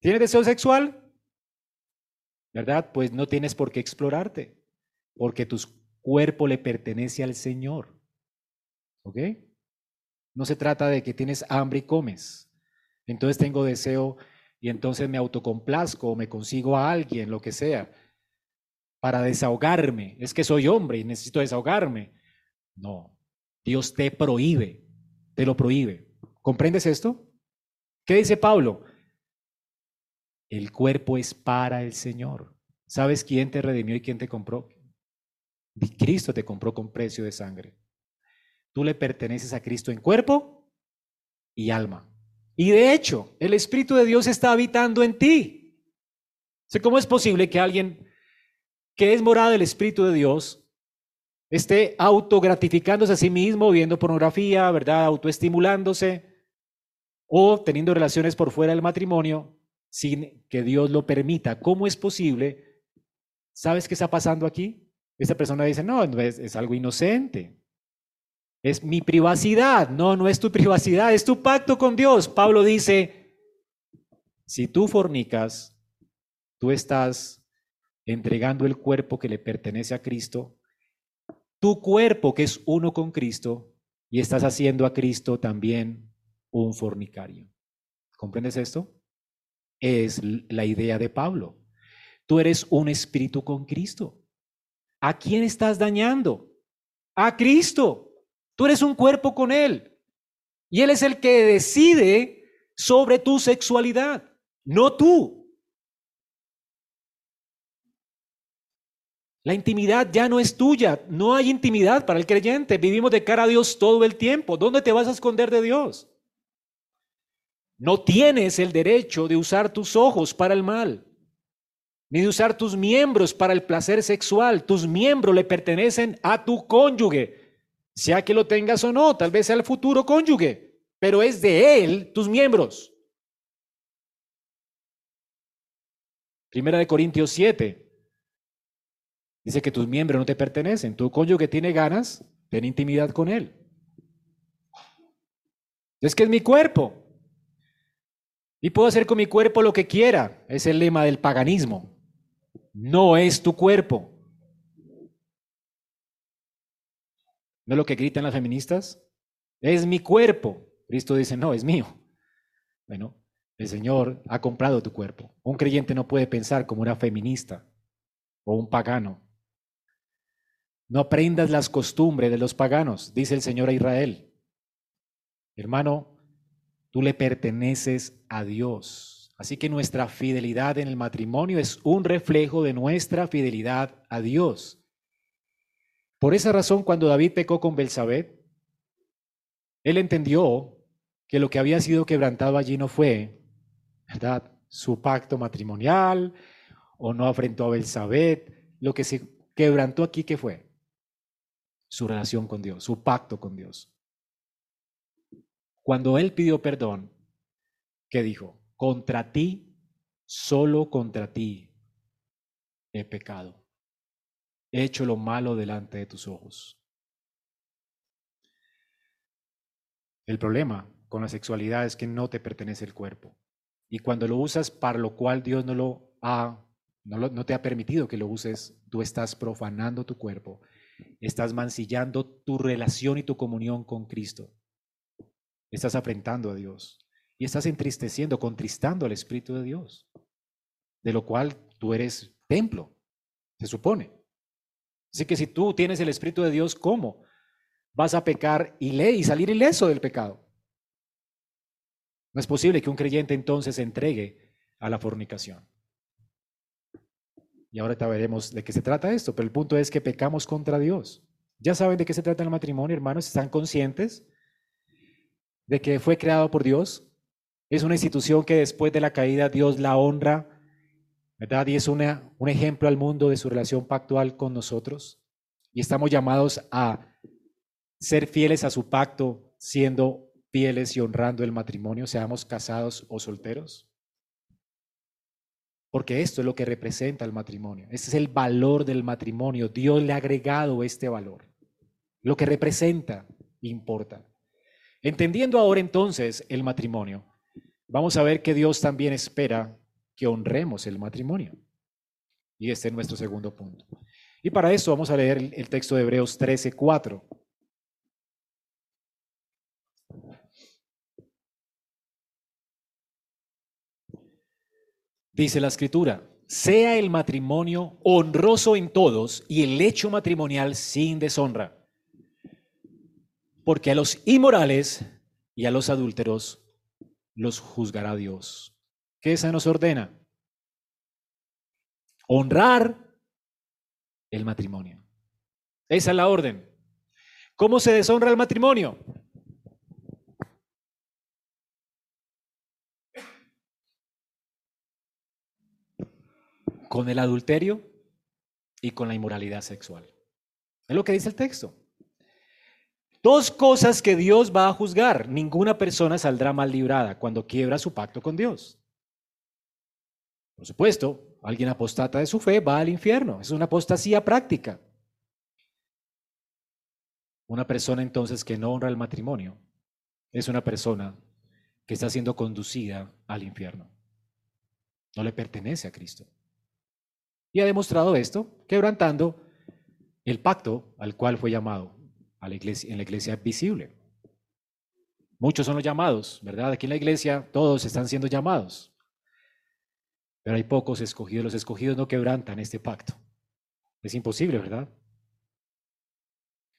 ¿Tienes deseo sexual? ¿Verdad? Pues no tienes por qué explorarte, porque tu cuerpo le pertenece al Señor. ¿Ok? No se trata de que tienes hambre y comes. Entonces tengo deseo y entonces me autocomplazco o me consigo a alguien, lo que sea para desahogarme. Es que soy hombre y necesito desahogarme. No, Dios te prohíbe, te lo prohíbe. ¿Comprendes esto? ¿Qué dice Pablo? El cuerpo es para el Señor. ¿Sabes quién te redimió y quién te compró? Cristo te compró con precio de sangre. Tú le perteneces a Cristo en cuerpo y alma. Y de hecho, el Espíritu de Dios está habitando en ti. ¿Cómo es posible que alguien que es morada del Espíritu de Dios, esté autogratificándose a sí mismo, viendo pornografía, ¿verdad? Autoestimulándose o teniendo relaciones por fuera del matrimonio sin que Dios lo permita. ¿Cómo es posible? ¿Sabes qué está pasando aquí? Esta persona dice, no, es, es algo inocente. Es mi privacidad. No, no es tu privacidad, es tu pacto con Dios. Pablo dice, si tú fornicas, tú estás entregando el cuerpo que le pertenece a Cristo, tu cuerpo que es uno con Cristo, y estás haciendo a Cristo también un fornicario. ¿Comprendes esto? Es la idea de Pablo. Tú eres un espíritu con Cristo. ¿A quién estás dañando? A Cristo. Tú eres un cuerpo con Él. Y Él es el que decide sobre tu sexualidad, no tú. La intimidad ya no es tuya, no hay intimidad para el creyente, vivimos de cara a Dios todo el tiempo. ¿Dónde te vas a esconder de Dios? No tienes el derecho de usar tus ojos para el mal, ni de usar tus miembros para el placer sexual. Tus miembros le pertenecen a tu cónyuge, sea que lo tengas o no, tal vez sea el futuro cónyuge, pero es de él tus miembros. Primera de Corintios 7, Dice que tus miembros no te pertenecen. Tu cónyuge tiene ganas, ten intimidad con él. Es que es mi cuerpo. Y puedo hacer con mi cuerpo lo que quiera. Es el lema del paganismo. No es tu cuerpo. ¿No es lo que gritan las feministas? Es mi cuerpo. Cristo dice, no, es mío. Bueno, el Señor ha comprado tu cuerpo. Un creyente no puede pensar como una feminista o un pagano. No aprendas las costumbres de los paganos, dice el Señor a Israel. Hermano, tú le perteneces a Dios. Así que nuestra fidelidad en el matrimonio es un reflejo de nuestra fidelidad a Dios. Por esa razón, cuando David pecó con Belsabé, él entendió que lo que había sido quebrantado allí no fue, ¿verdad? Su pacto matrimonial o no afrentó a Belsabé. Lo que se quebrantó aquí, ¿qué fue? su relación con Dios, su pacto con Dios. Cuando él pidió perdón, ¿qué dijo? Contra ti, solo contra ti he pecado. He hecho lo malo delante de tus ojos. El problema con la sexualidad es que no te pertenece el cuerpo. Y cuando lo usas para lo cual Dios no lo ha, no, no te ha permitido que lo uses, tú estás profanando tu cuerpo, estás mancillando tu relación y tu comunión con Cristo. Estás afrentando a Dios y estás entristeciendo, contristando al Espíritu de Dios, de lo cual tú eres templo, se supone. Así que si tú tienes el Espíritu de Dios, ¿cómo? Vas a pecar y, le y salir ileso del pecado. No es posible que un creyente entonces se entregue a la fornicación. Y ahora veremos de qué se trata esto, pero el punto es que pecamos contra Dios. Ya saben de qué se trata el matrimonio, hermanos, están conscientes de que fue creado por Dios. Es una institución que después de la caída Dios la honra, ¿verdad? Y es una, un ejemplo al mundo de su relación pactual con nosotros. Y estamos llamados a ser fieles a su pacto, siendo fieles y honrando el matrimonio, seamos casados o solteros? Porque esto es lo que representa el matrimonio. Este es el valor del matrimonio. Dios le ha agregado este valor. Lo que representa importa. Entendiendo ahora entonces el matrimonio, vamos a ver que Dios también espera que honremos el matrimonio. Y este es nuestro segundo punto. Y para eso vamos a leer el texto de Hebreos 13, 4. Dice la escritura, sea el matrimonio honroso en todos y el hecho matrimonial sin deshonra. Porque a los inmorales y a los adúlteros los juzgará Dios. ¿Qué se nos ordena? Honrar el matrimonio. Esa es la orden. ¿Cómo se deshonra el matrimonio? con el adulterio y con la inmoralidad sexual. Es lo que dice el texto. Dos cosas que Dios va a juzgar. Ninguna persona saldrá mal librada cuando quiebra su pacto con Dios. Por supuesto, alguien apostata de su fe va al infierno. Es una apostasía práctica. Una persona entonces que no honra el matrimonio es una persona que está siendo conducida al infierno. No le pertenece a Cristo. Y ha demostrado esto quebrantando el pacto al cual fue llamado a la iglesia, en la iglesia visible. Muchos son los llamados, ¿verdad? Aquí en la iglesia todos están siendo llamados. Pero hay pocos escogidos. Los escogidos no quebrantan este pacto. Es imposible, ¿verdad?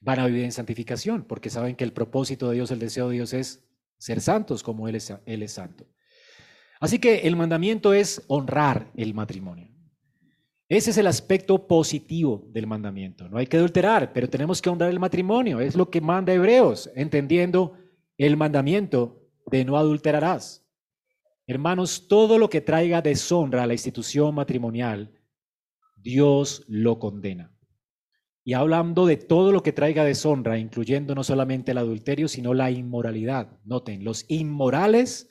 Van a vivir en santificación porque saben que el propósito de Dios, el deseo de Dios es ser santos como Él es, Él es santo. Así que el mandamiento es honrar el matrimonio. Ese es el aspecto positivo del mandamiento. No hay que adulterar, pero tenemos que honrar el matrimonio. Es lo que manda Hebreos, entendiendo el mandamiento de no adulterarás. Hermanos, todo lo que traiga deshonra a la institución matrimonial, Dios lo condena. Y hablando de todo lo que traiga deshonra, incluyendo no solamente el adulterio, sino la inmoralidad. Noten, los inmorales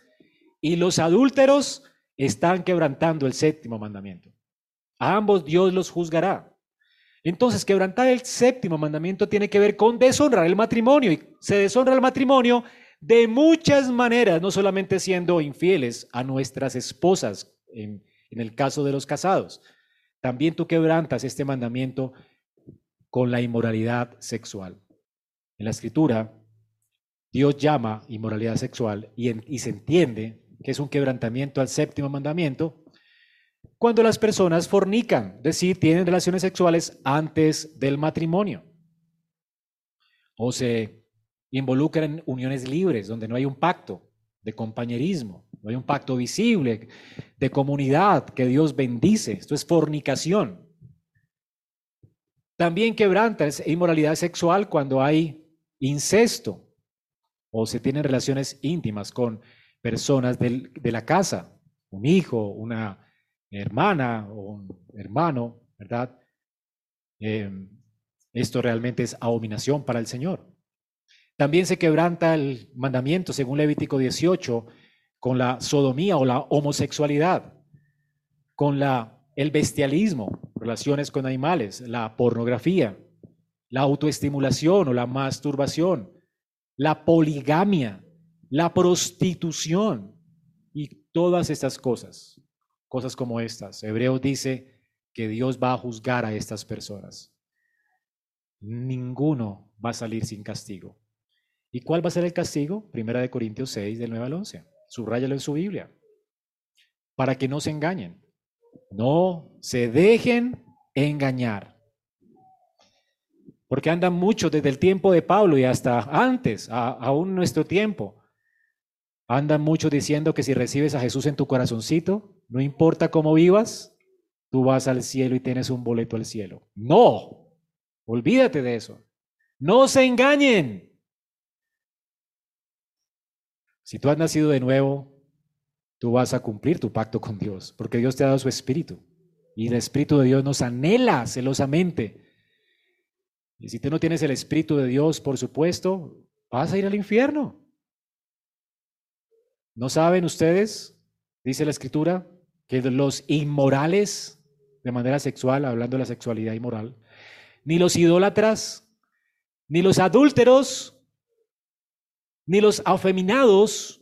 y los adúlteros están quebrantando el séptimo mandamiento. A ambos Dios los juzgará. Entonces, quebrantar el séptimo mandamiento tiene que ver con deshonrar el matrimonio. Y se deshonra el matrimonio de muchas maneras, no solamente siendo infieles a nuestras esposas, en, el caso de los casados. También tú quebrantas este mandamiento con la inmoralidad sexual. En la escritura, Dios llama inmoralidad sexual y, se entiende que es un quebrantamiento al séptimo mandamiento cuando las personas fornican, es decir, tienen relaciones sexuales antes del matrimonio. O se involucran en uniones libres, donde no hay un pacto de compañerismo, no hay un pacto visible de comunidad que Dios bendice. Esto es fornicación. También quebranta inmoralidad sexual cuando hay incesto o se tienen relaciones íntimas con personas de la casa, un hijo, una hermana o hermano, ¿verdad? Em, esto realmente es abominación para el Señor. También se quebranta el mandamiento, según Levítico 18, con la sodomía o la homosexualidad, con la, el bestialismo, relaciones con animales, la pornografía, la autoestimulación o la masturbación, la poligamia, la prostitución y todas estas cosas, cosas como estas, Hebreos dice que Dios va a juzgar a estas personas. Ninguno va a salir sin castigo. ¿Y cuál va a ser el castigo? Primera de Corintios 6, del 9 al 11. Subráyalo en su Biblia. Para que no se engañen. No se dejen engañar. Porque andan mucho desde el tiempo de Pablo y hasta antes, aún nuestro tiempo. Andan mucho diciendo que si recibes a Jesús en tu corazoncito, no importa cómo vivas, tú vas al cielo y tienes un boleto al cielo. No, olvídate de eso. No se engañen. Si tú has nacido de nuevo, tú vas a cumplir tu pacto con Dios, porque Dios te ha dado su espíritu. Y el espíritu de Dios nos anhela celosamente. Y si tú no tienes el espíritu de Dios, por supuesto, vas a ir al infierno. ¿No saben ustedes, dice la escritura, que los inmorales de manera sexual, hablando de la sexualidad inmoral, ni los idólatras, ni los adúlteros, ni los afeminados,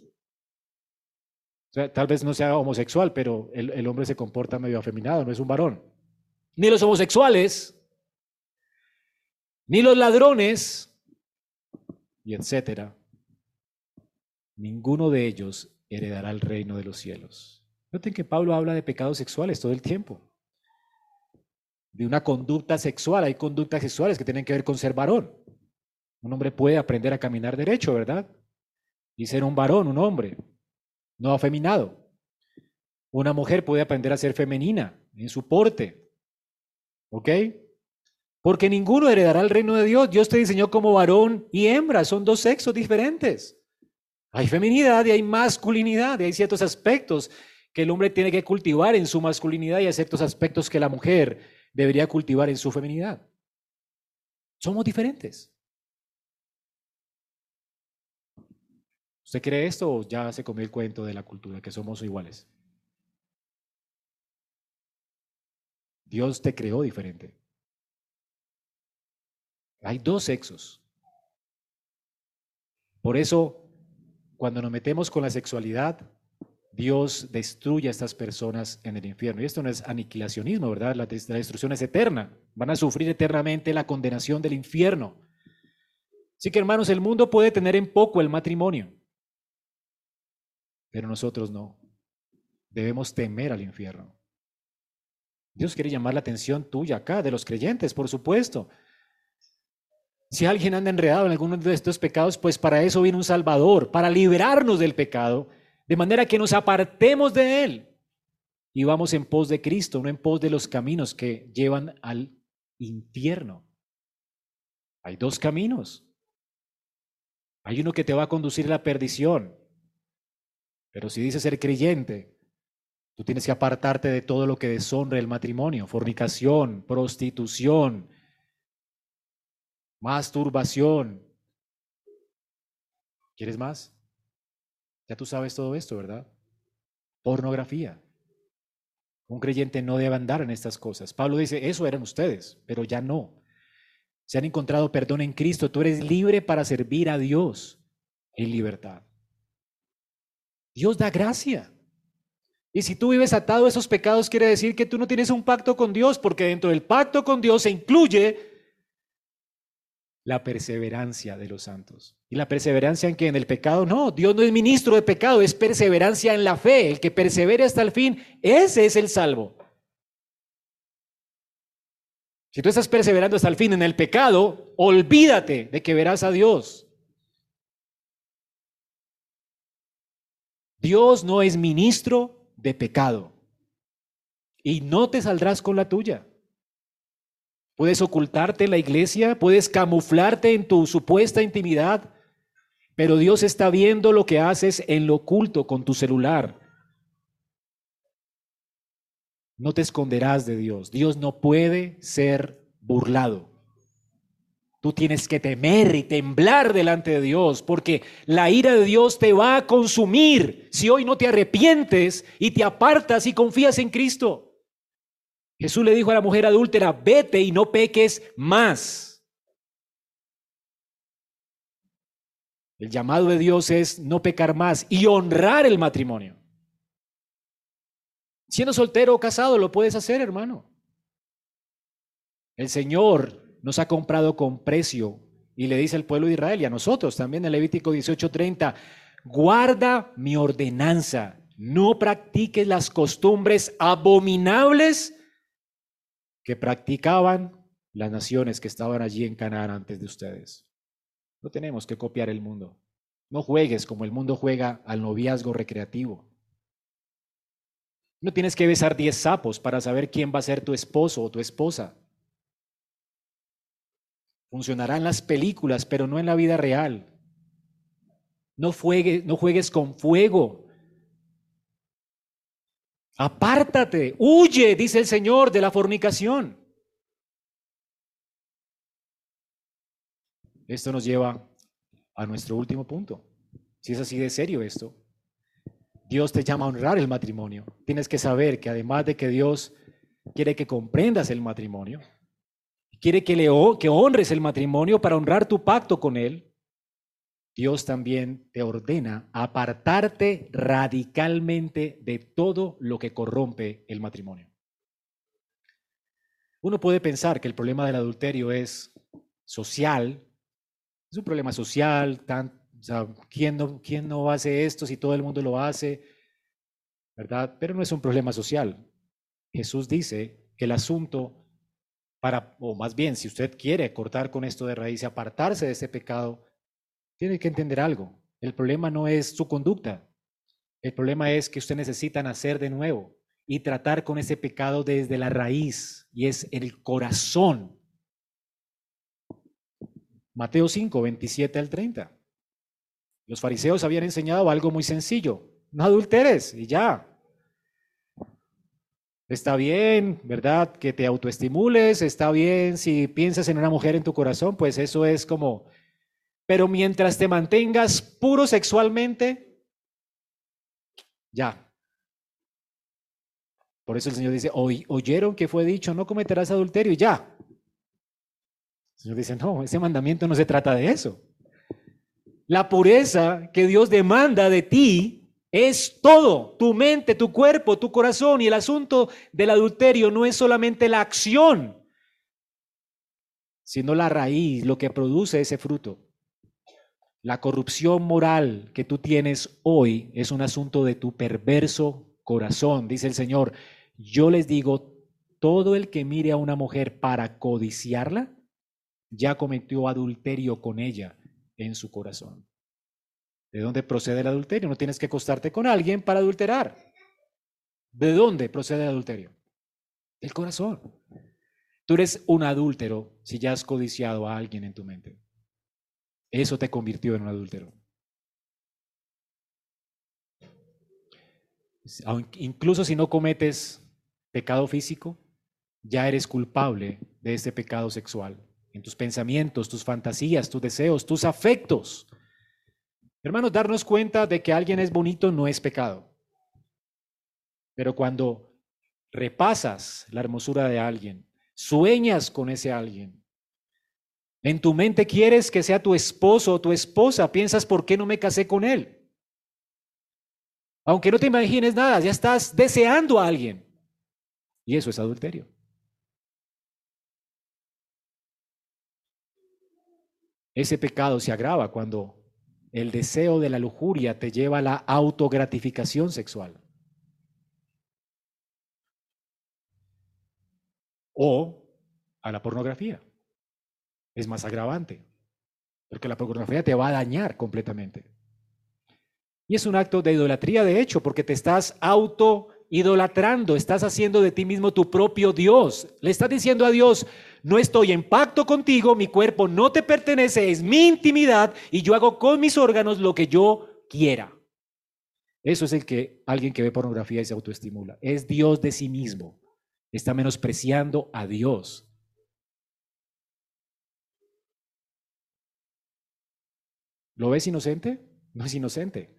tal vez no sea homosexual, pero el, el hombre se comporta medio afeminado, no es un varón, ni los homosexuales, ni los ladrones, y etcétera, ninguno de ellos heredará el reino de los cielos. Noten que Pablo habla de pecados sexuales todo el tiempo. De una conducta sexual. Hay conductas sexuales que tienen que ver con ser varón. Un hombre puede aprender a caminar derecho, ¿verdad? Y ser un varón, un hombre, no afeminado. Una mujer puede aprender a ser femenina en su porte. ¿Ok? Porque ninguno heredará el reino de Dios. Dios te diseñó como varón y hembra. Son dos sexos diferentes. Hay feminidad y hay masculinidad y hay ciertos aspectos que el hombre tiene que cultivar en su masculinidad y hay ciertos aspectos que la mujer debería cultivar en su feminidad. Somos diferentes. ¿Usted cree esto o ya se comió el cuento de la cultura, que somos iguales? Dios te creó diferente. Hay dos sexos. Por eso cuando nos metemos con la sexualidad, Dios destruye a estas personas en el infierno. Y esto no es aniquilacionismo, ¿verdad? La, destrucción es eterna. Van a sufrir eternamente la condenación del infierno. Así que hermanos, el mundo puede tener en poco el matrimonio, pero nosotros no. Debemos temer al infierno. Dios quiere llamar la atención tuya acá, de los creyentes, por supuesto. Si alguien anda enredado en alguno de estos pecados, pues para eso viene un Salvador, para liberarnos del pecado, de manera que nos apartemos de él y vamos en pos de Cristo, no en pos de los caminos que llevan al infierno. Hay dos caminos. Hay uno que te va a conducir a la perdición, pero si dices ser creyente, tú tienes que apartarte de todo lo que deshonre el matrimonio, fornicación, prostitución, masturbación. ¿Quieres más? Ya tú sabes todo esto, ¿verdad? Pornografía. Un creyente no debe andar en estas cosas. Pablo dice, eso eran ustedes, pero ya no. Se han encontrado perdón en Cristo. Tú eres libre para servir a Dios en libertad. Dios da gracia. Y si tú vives atado a esos pecados, quiere decir que tú no tienes un pacto con Dios, porque dentro del pacto con Dios se incluye la perseverancia de los santos. ¿Y la perseverancia en que En el pecado. No, Dios no es ministro de pecado, es perseverancia en la fe. El que persevere hasta el fin, ese es el salvo. Si tú estás perseverando hasta el fin en el pecado, olvídate de que verás a Dios. Dios no es ministro de pecado. Y no te saldrás con la tuya. Puedes ocultarte en la iglesia, puedes camuflarte en tu supuesta intimidad, pero Dios está viendo lo que haces en lo oculto con tu celular. No te esconderás de Dios. Dios no puede ser burlado. Tú tienes que temer y temblar delante de Dios, porque la ira de Dios te va a consumir si hoy no te arrepientes y te apartas y confías en Cristo. Jesús le dijo a la mujer adúltera, vete y no peques más. El llamado de Dios es no pecar más y honrar el matrimonio. Siendo soltero o casado, lo puedes hacer, hermano. El Señor nos ha comprado con precio y le dice al pueblo de Israel y a nosotros también en Levítico 18:30, guarda mi ordenanza, no practiques las costumbres abominables que practicaban las naciones que estaban allí en Canaán antes de ustedes. No tenemos que copiar el mundo. No juegues como el mundo juega al noviazgo recreativo. No tienes que besar diez sapos para saber quién va a ser tu esposo o tu esposa. Funcionará en las películas, pero no en la vida real. No juegues con fuego. Apártate, huye, dice el Señor, de la fornicación. Esto nos lleva a nuestro último punto. Si es así de serio esto, Dios te llama a honrar el matrimonio. Tienes que saber que además de que Dios quiere que comprendas el matrimonio, quiere que, que honres el matrimonio para honrar tu pacto con Él, Dios también te ordena apartarte radicalmente de todo lo que corrompe el matrimonio. Uno puede pensar que el problema del adulterio es social, es un problema social, tan, o sea, ¿quién no, ¿quién no hace esto si todo el mundo lo hace? ¿Verdad? Pero no es un problema social. Jesús dice que el asunto para, o más bien, si usted quiere cortar con esto de raíz y apartarse de ese pecado, tiene que entender algo. El problema no es su conducta. El problema es que usted necesita nacer de nuevo y tratar con ese pecado desde la raíz, y es el corazón. Mateo 5, 27 al 30. Los fariseos habían enseñado algo muy sencillo, no adulteres y ya. Está bien, ¿verdad? Que te autoestimules, está bien si piensas en una mujer en tu corazón, pues eso es como... Pero mientras te mantengas puro sexualmente, ya. Por eso el Señor dice, oyeron que fue dicho, no cometerás adulterio y ya. El Señor dice, no, ese mandamiento no se trata de eso. La pureza que Dios demanda de ti es todo, tu mente, tu cuerpo, tu corazón. Y el asunto del adulterio no es solamente la acción, sino la raíz, lo que produce ese fruto. La corrupción moral que tú tienes hoy es un asunto de tu perverso corazón, dice el Señor. Yo les digo, todo el que mire a una mujer para codiciarla, ya cometió adulterio con ella en su corazón. ¿De dónde procede el adulterio? No tienes que acostarte con alguien para adulterar. ¿De dónde procede el adulterio? Del corazón. Tú eres un adúltero si ya has codiciado a alguien en tu mente. Eso te convirtió en un adúltero. Incluso si no cometes pecado físico, ya eres culpable de este pecado sexual en tus pensamientos, tus fantasías, tus deseos, tus afectos. Hermanos, darnos cuenta de que alguien es bonito no es pecado. Pero cuando repasas la hermosura de alguien, sueñas con ese alguien, en tu mente quieres que sea tu esposo o tu esposa, piensas, ¿por qué no me casé con él? Aunque no te imagines nada, ya estás deseando a alguien. Y eso es adulterio. Ese pecado se agrava cuando el deseo de la lujuria te lleva a la autogratificación sexual. O a la pornografía. Es más agravante, porque la pornografía te va a dañar completamente. Y es un acto de idolatría, de hecho, porque te estás auto idolatrando, estás haciendo de ti mismo tu propio Dios. Le estás diciendo a Dios, no estoy en pacto contigo, mi cuerpo no te pertenece, es mi intimidad y yo hago con mis órganos lo que yo quiera. Eso es el que alguien que ve pornografía y se autoestimula. Es Dios de sí mismo. Está menospreciando a Dios. ¿Lo ves inocente? No es inocente.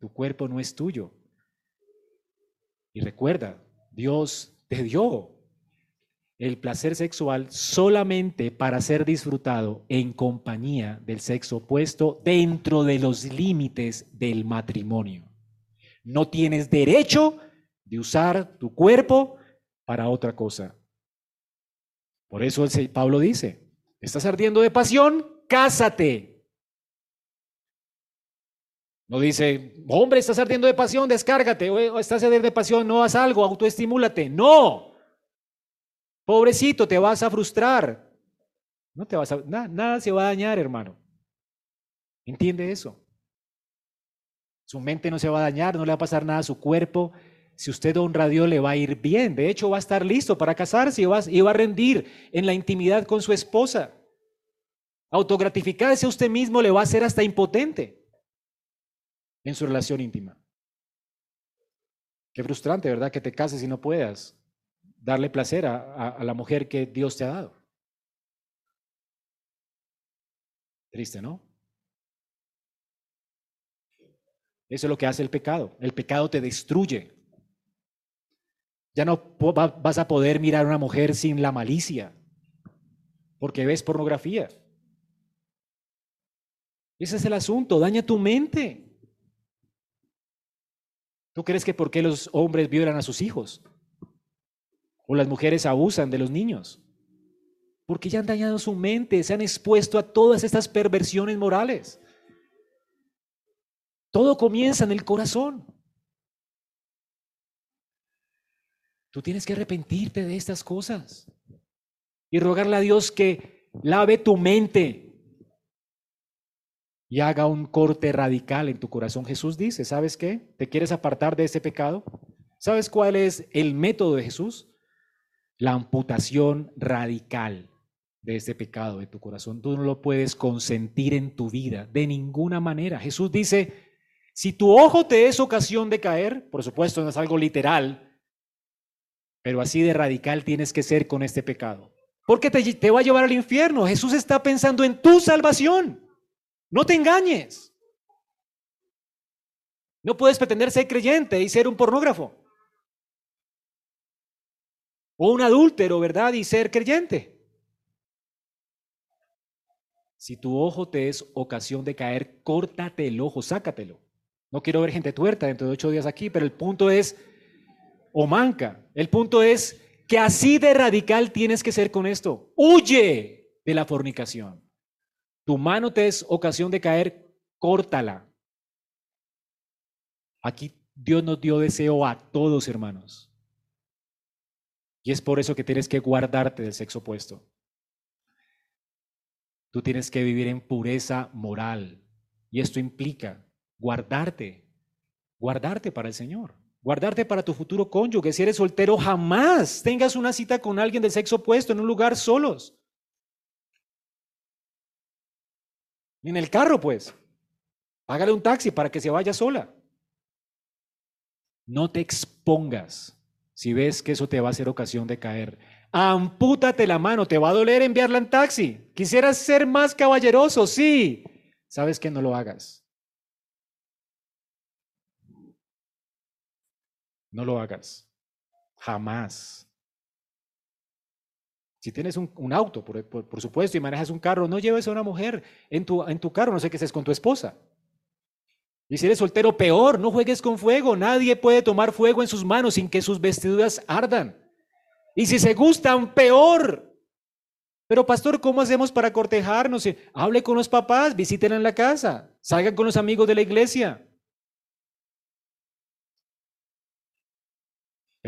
Tu cuerpo no es tuyo. Y recuerda, Dios te dio el placer sexual solamente para ser disfrutado en compañía del sexo opuesto dentro de los límites del matrimonio. No tienes derecho de usar tu cuerpo para otra cosa. Por eso el Pablo dice, ¿estás ardiendo de pasión? Cásate. No dice, hombre, estás ardiendo de pasión, descárgate. Estás ardiendo de pasión, no haz algo, autoestimúlate. No. Pobrecito, te vas a frustrar. No te vas a, nada, nada se va a dañar, hermano. ¿Entiende eso? Su mente no se va a dañar, no le va a pasar nada a su cuerpo. Si usted honra a Dios, le va a ir bien. De hecho, va a estar listo para casarse y va, y va a rendir en la intimidad con su esposa. Autogratificarse a usted mismo le va a hacer hasta impotente en su relación íntima. Qué frustrante, ¿verdad? Que te cases y no puedas darle placer a, la mujer que Dios te ha dado. Triste, ¿no? Eso es lo que hace el pecado. El pecado te destruye. Ya no vas a poder mirar a una mujer sin la malicia, porque ves pornografía. Ese es el asunto, daña tu mente. ¿Tú crees que por qué los hombres violan a sus hijos? O las mujeres abusan de los niños. Porque ya han dañado su mente, se han expuesto a todas estas perversiones morales. Todo comienza en el corazón. Tú tienes que arrepentirte de estas cosas y rogarle a Dios que lave tu mente y haga un corte radical en tu corazón. Jesús dice, ¿sabes qué? ¿Te quieres apartar de ese pecado? ¿Sabes cuál es el método de Jesús? la amputación radical de este pecado de tu corazón. Tú no lo puedes consentir en tu vida de ninguna manera. Jesús dice, si tu ojo te es ocasión de caer, por supuesto no es algo literal, pero así de radical tienes que ser con este pecado. Porque te, te va a llevar al infierno. Jesús está pensando en tu salvación. No te engañes. No puedes pretender ser creyente y ser un pornógrafo o un adúltero, ¿verdad? Y ser creyente. Si tu ojo te es ocasión de caer, córtate el ojo, sácatelo. No quiero ver gente tuerta dentro de ocho días aquí, pero el punto es, o manca, el punto es que así de radical tienes que ser con esto. Huye de la fornicación. Tu mano te es ocasión de caer, córtala. Aquí Dios nos dio deseo a todos, hermanos. Y es por eso que tienes que guardarte del sexo opuesto. Tú tienes que vivir en pureza moral. Y esto implica guardarte, guardarte para el Señor, guardarte para tu futuro cónyuge. Si eres soltero, jamás tengas una cita con alguien del sexo opuesto en un lugar solos. En el carro, pues. Págale un taxi para que se vaya sola. No te expongas si ves que eso te va a ser ocasión de caer. Ampútate la mano, te va a doler enviarla en taxi. Quisieras ser más caballeroso, sí. Sabes que no lo hagas. No lo hagas. Jamás. Si tienes un, auto, por, supuesto, y manejas un carro, no lleves a una mujer en tu, en tu carro, no sé qué es con tu esposa. Y si eres soltero, peor, no juegues con fuego. Nadie puede tomar fuego en sus manos sin que sus vestiduras ardan. Y si se gustan, peor. Pero pastor, ¿cómo hacemos para cortejarnos? Hable con los papás, visiten en la casa, salgan con los amigos de la iglesia.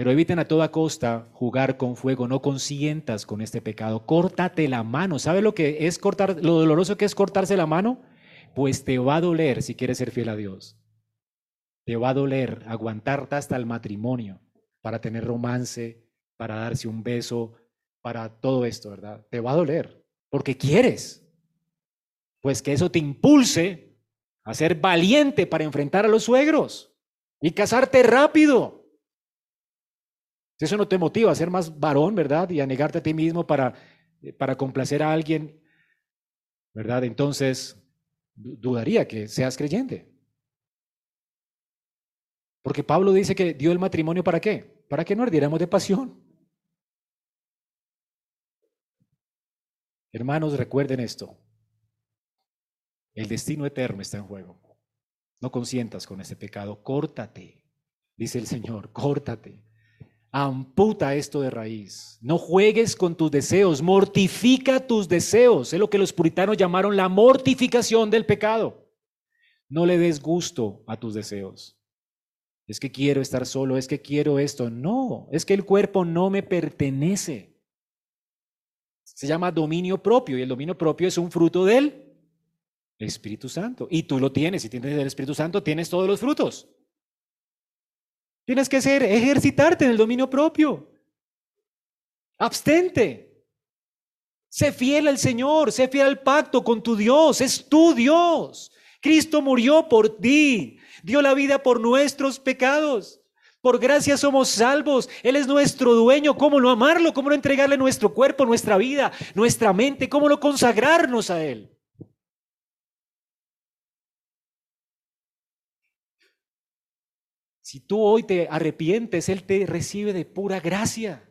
Pero eviten a toda costa jugar con fuego, no consientas con este pecado. Córtate la mano. ¿Sabe lo que es cortar, lo doloroso que es cortarse la mano? pues te va a doler si quieres ser fiel a Dios. Te va a doler aguantarte hasta el matrimonio para tener romance, para darse un beso, para todo esto, ¿verdad? Te va a doler, porque quieres. Pues que eso te impulse a ser valiente para enfrentar a los suegros y casarte rápido. Si eso no te motiva a ser más varón, ¿verdad? Y a negarte a ti mismo para, para complacer a alguien, ¿verdad? Entonces, dudaría que seas creyente. Porque Pablo dice que dio el matrimonio para qué? Para que no ardiéramos de pasión. Hermanos, recuerden esto. El destino eterno está en juego. No consientas con ese pecado, córtate. dice el Señor, córtate. Amputa esto de raíz. No juegues con tus deseos, mortifica tus deseos. Es lo que los puritanos llamaron la mortificación del pecado. No le des gusto a tus deseos. Es que quiero estar solo, es que quiero esto. No, es que el cuerpo no me pertenece. Se llama dominio propio y el dominio propio es un fruto del Espíritu Santo. Y tú lo tienes, si tienes el Espíritu Santo, tienes todos los frutos. Tienes que ser, ejercitarte en el dominio propio. Abstente. Sé fiel al Señor, sé fiel al pacto con tu Dios, es tu Dios. Cristo murió por ti, dio la vida por nuestros pecados. Por gracia somos salvos. Él es nuestro dueño. ¿Cómo no amarlo? ¿Cómo no entregarle nuestro cuerpo, nuestra vida, nuestra mente? ¿Cómo no consagrarnos a Él? Si tú hoy te arrepientes, Él te recibe de pura gracia.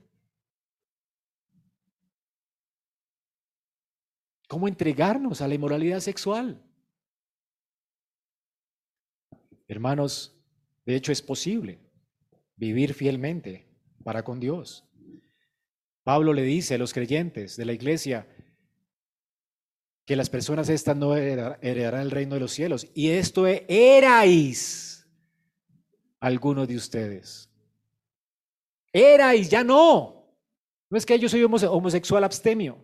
¿Cómo entregarnos a la inmoralidad sexual? Hermanos, de hecho es posible vivir fielmente para con Dios. Pablo le dice a los creyentes de la iglesia que las personas estas no heredarán el reino de los cielos. Y esto erais alguno de ustedes. Erais, ya no. No es que yo soy homosexual abstemio.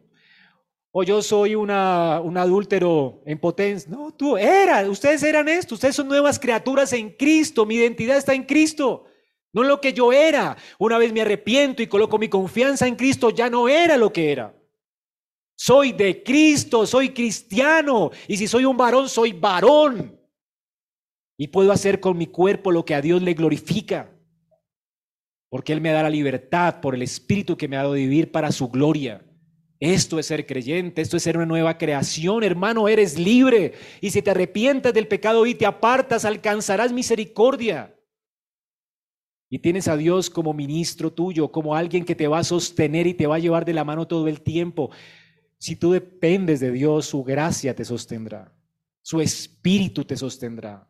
O yo soy una, un adúltero en potencia. No, tú eras, ustedes eran esto, ustedes son nuevas criaturas en Cristo, mi identidad está en Cristo, no lo que yo era. Una vez me arrepiento y coloco mi confianza en Cristo, ya no era lo que era. Soy de Cristo, soy cristiano. Y si soy un varón, soy varón. Y puedo hacer con mi cuerpo lo que a Dios le glorifica. Porque Él me da la libertad por el Espíritu que me ha dado vivir para su gloria. Esto es ser creyente, esto es ser una nueva creación, hermano, eres libre. Y si te arrepientas del pecado y te apartas, alcanzarás misericordia. Y tienes a Dios como ministro tuyo, como alguien que te va a sostener y te va a llevar de la mano todo el tiempo. Si tú dependes de Dios, su gracia te sostendrá, su espíritu te sostendrá.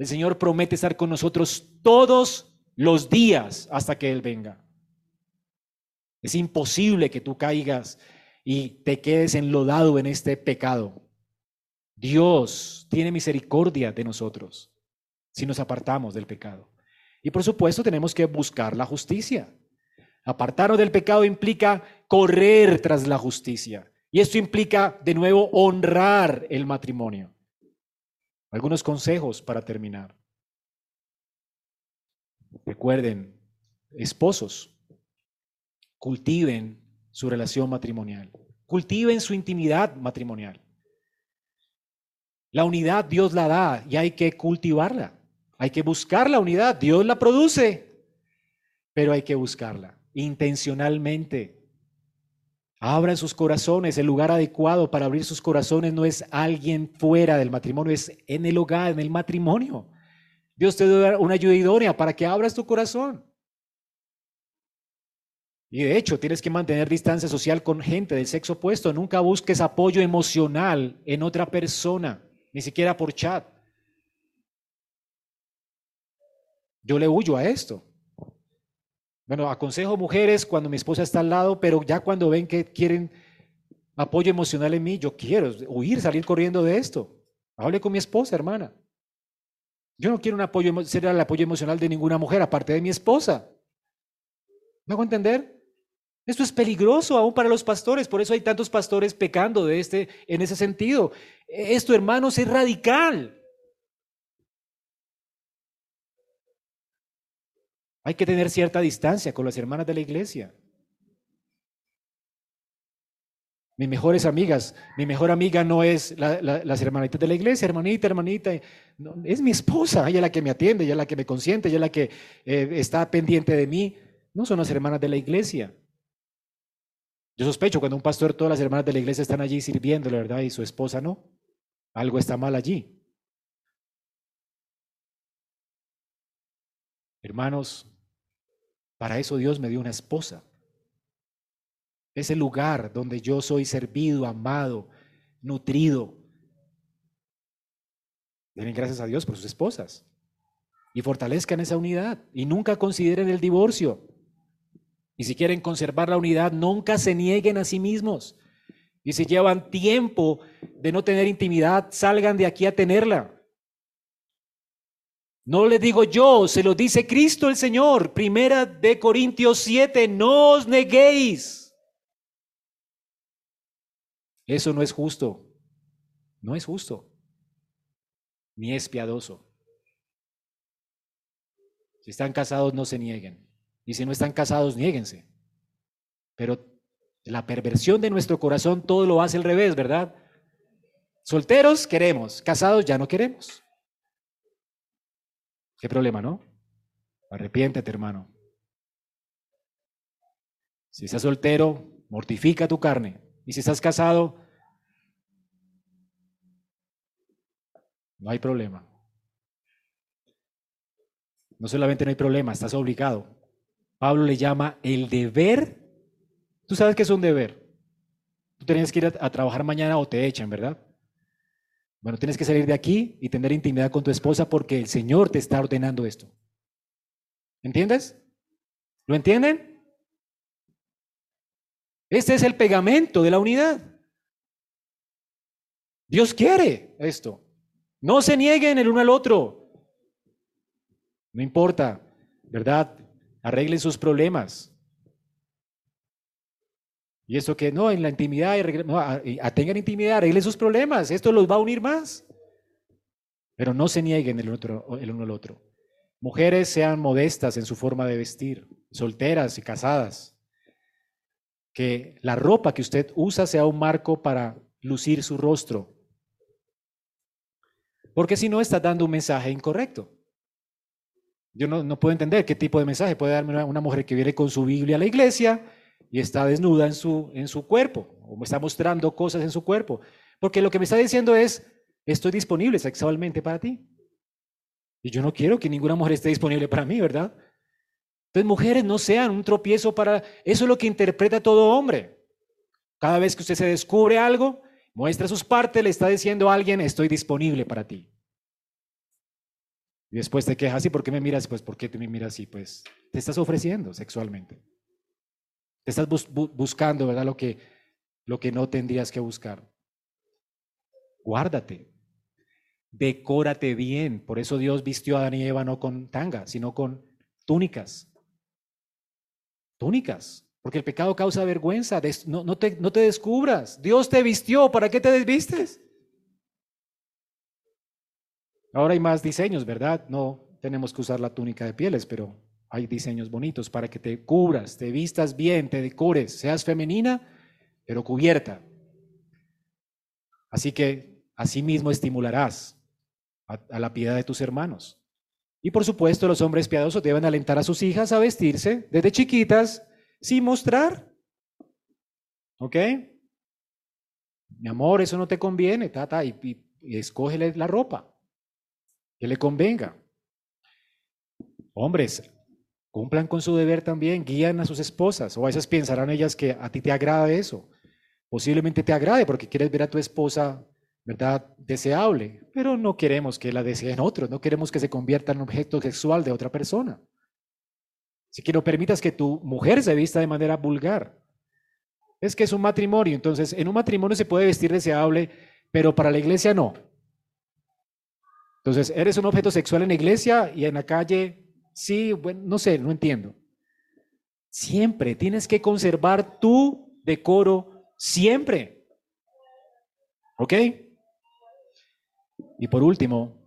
El Señor promete estar con nosotros todos los días hasta que Él venga. Es imposible que tú caigas y te quedes enlodado en este pecado. Dios tiene misericordia de nosotros si nos apartamos del pecado. Y por supuesto tenemos que buscar la justicia. Apartarnos del pecado implica correr tras la justicia. Y esto implica, de nuevo, honrar el matrimonio. Algunos consejos para terminar. Recuerden, esposos, cultiven su relación matrimonial, cultiven su intimidad matrimonial. La unidad Dios la da y hay que cultivarla. Hay que buscar la unidad. Dios la produce, pero hay que buscarla intencionalmente. Abran sus corazones. El lugar adecuado para abrir sus corazones no es alguien fuera del matrimonio, es en el hogar, en el matrimonio. Dios te da una ayuda idónea para que abras tu corazón. Y de hecho, tienes que mantener distancia social con gente del sexo opuesto. Nunca busques apoyo emocional en otra persona, ni siquiera por chat. Yo le huyo a esto. Bueno, aconsejo mujeres cuando mi esposa está al lado, pero ya cuando ven que quieren apoyo emocional en mí, yo quiero huir, salir corriendo de esto. Hable con mi esposa, hermana. Yo no quiero un apoyo, ser el apoyo emocional de ninguna mujer, aparte de mi esposa. ¿Me hago entender? Esto es peligroso aún para los pastores, por eso hay tantos pastores pecando de este, en ese sentido. Esto, hermanos, es radical. Hay que tener cierta distancia con las hermanas de la iglesia. Mis mejores amigas, mi mejor amiga no es las hermanitas de la iglesia, hermanita, hermanita, es mi esposa, ella es la que me atiende, ella es la que me consiente, ella es la que eh, está pendiente de mí. No son las hermanas de la iglesia. Yo sospecho cuando un pastor, todas las hermanas de la iglesia están allí sirviendo, la verdad, y su esposa no. Algo está mal allí. Hermanos, para eso Dios me dio una esposa. Ese lugar donde yo soy servido, amado, nutrido. Denle gracias a Dios por sus esposas. y fortalezcan esa unidad y nunca consideren el divorcio. Y si quieren conservar la unidad, nunca se nieguen a sí mismos. Y si llevan tiempo de no tener intimidad, salgan de aquí a tenerla. No le digo yo, se lo dice Cristo el Señor. Primera de Corintios 7, no os neguéis. Eso no es justo. No es justo. Ni es piadoso. Si están casados, no se nieguen. Y si no están casados, niéguense. Pero la perversión de nuestro corazón todo lo hace al revés, ¿verdad? Solteros queremos, casados ya no queremos. ¿Qué problema, no? Arrepiéntete, hermano. Si estás soltero, mortifica tu carne. Y si estás casado, no hay problema. No solamente no hay problema, estás obligado. Pablo le llama el deber. Tú sabes que es un deber. Tú tienes que ir a, trabajar mañana o te echan, ¿verdad? Bueno, tienes que salir de aquí y tener intimidad con tu esposa porque el Señor te está ordenando esto. ¿Entiendes? ¿Lo entienden? Este es el pegamento de la unidad. Dios quiere esto. No se nieguen el uno al otro. No importa, ¿verdad? Arreglen sus problemas. Y eso que no, en la intimidad, no, intimidad, arreglen sus problemas. Esto los va a unir más. Pero no se nieguen el, otro, el uno al otro. Mujeres sean modestas en su forma de vestir, solteras y casadas. Que la ropa que usted usa sea un marco para lucir su rostro. Porque si no, está dando un mensaje incorrecto. Yo no, puedo entender qué tipo de mensaje puede darme una, mujer que viene con su Biblia a la iglesia y está desnuda en su, en su cuerpo, o me está mostrando cosas en su cuerpo. Porque lo que me está diciendo es, estoy disponible sexualmente para ti. Y yo no quiero que ninguna mujer esté disponible para mí, ¿verdad? Entonces, mujeres, no sean un tropiezo para... Eso es lo que interpreta todo hombre. Cada vez que usted se descubre algo, muestra sus partes, le está diciendo a alguien, estoy disponible para ti. Y después te quejas, ¿y por qué me miras? Pues, ¿por qué te me miras así? Pues, te estás ofreciendo sexualmente. Te estás buscando, ¿verdad? Lo que, lo que no tendrías que buscar. Guárdate. Decórate bien. Por eso Dios vistió a Adán y Eva no con tanga, sino con túnicas. Túnicas. Porque el pecado causa vergüenza. No, no, te, no te descubras. Dios te vistió. ¿Para qué te desvistes? Ahora hay más diseños, ¿verdad? No tenemos que usar la túnica de pieles, pero hay diseños bonitos para que te cubras, te vistas bien, te decores, seas femenina, pero cubierta. Así que así mismo estimularás a, la piedad de tus hermanos. Y por supuesto, los hombres piadosos deben alentar a sus hijas a vestirse desde chiquitas sin mostrar. ¿Ok? Mi amor, eso no te conviene, tata, y, y, escógele la ropa que le convenga. Hombres, cumplan con su deber también, guían a sus esposas, o a veces pensarán ellas que a ti te agrada eso. Posiblemente te agrade porque quieres ver a tu esposa, ¿verdad?, deseable, pero no queremos que la deseen otros, no queremos que se convierta en objeto sexual de otra persona. Así que no permitas que tu mujer se vista de manera vulgar. Es que es un matrimonio, entonces en un matrimonio se puede vestir deseable, pero para la iglesia no. Entonces, eres un objeto sexual en la iglesia y en la calle, sí, bueno, no sé, no entiendo. Siempre tienes que conservar tu decoro, siempre. ¿Ok? Y por último,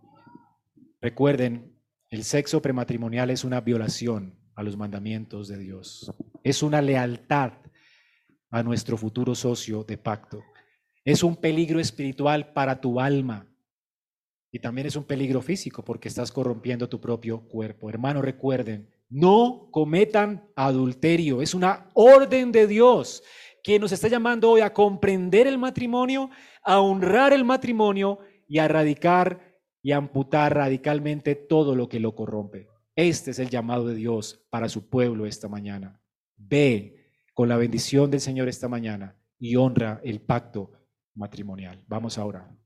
recuerden, el sexo prematrimonial es una violación a los mandamientos de Dios. Es una lealtad a nuestro futuro socio de pacto. Es un peligro espiritual para tu alma. Y también es un peligro físico porque estás corrompiendo tu propio cuerpo. Hermano, recuerden, no cometan adulterio. Es una orden de Dios que nos está llamando hoy a comprender el matrimonio, a honrar el matrimonio y a erradicar y amputar radicalmente todo lo que lo corrompe. Este es el llamado de Dios para su pueblo esta mañana. Ve con la bendición del Señor esta mañana y honra el pacto matrimonial. Vamos ahora.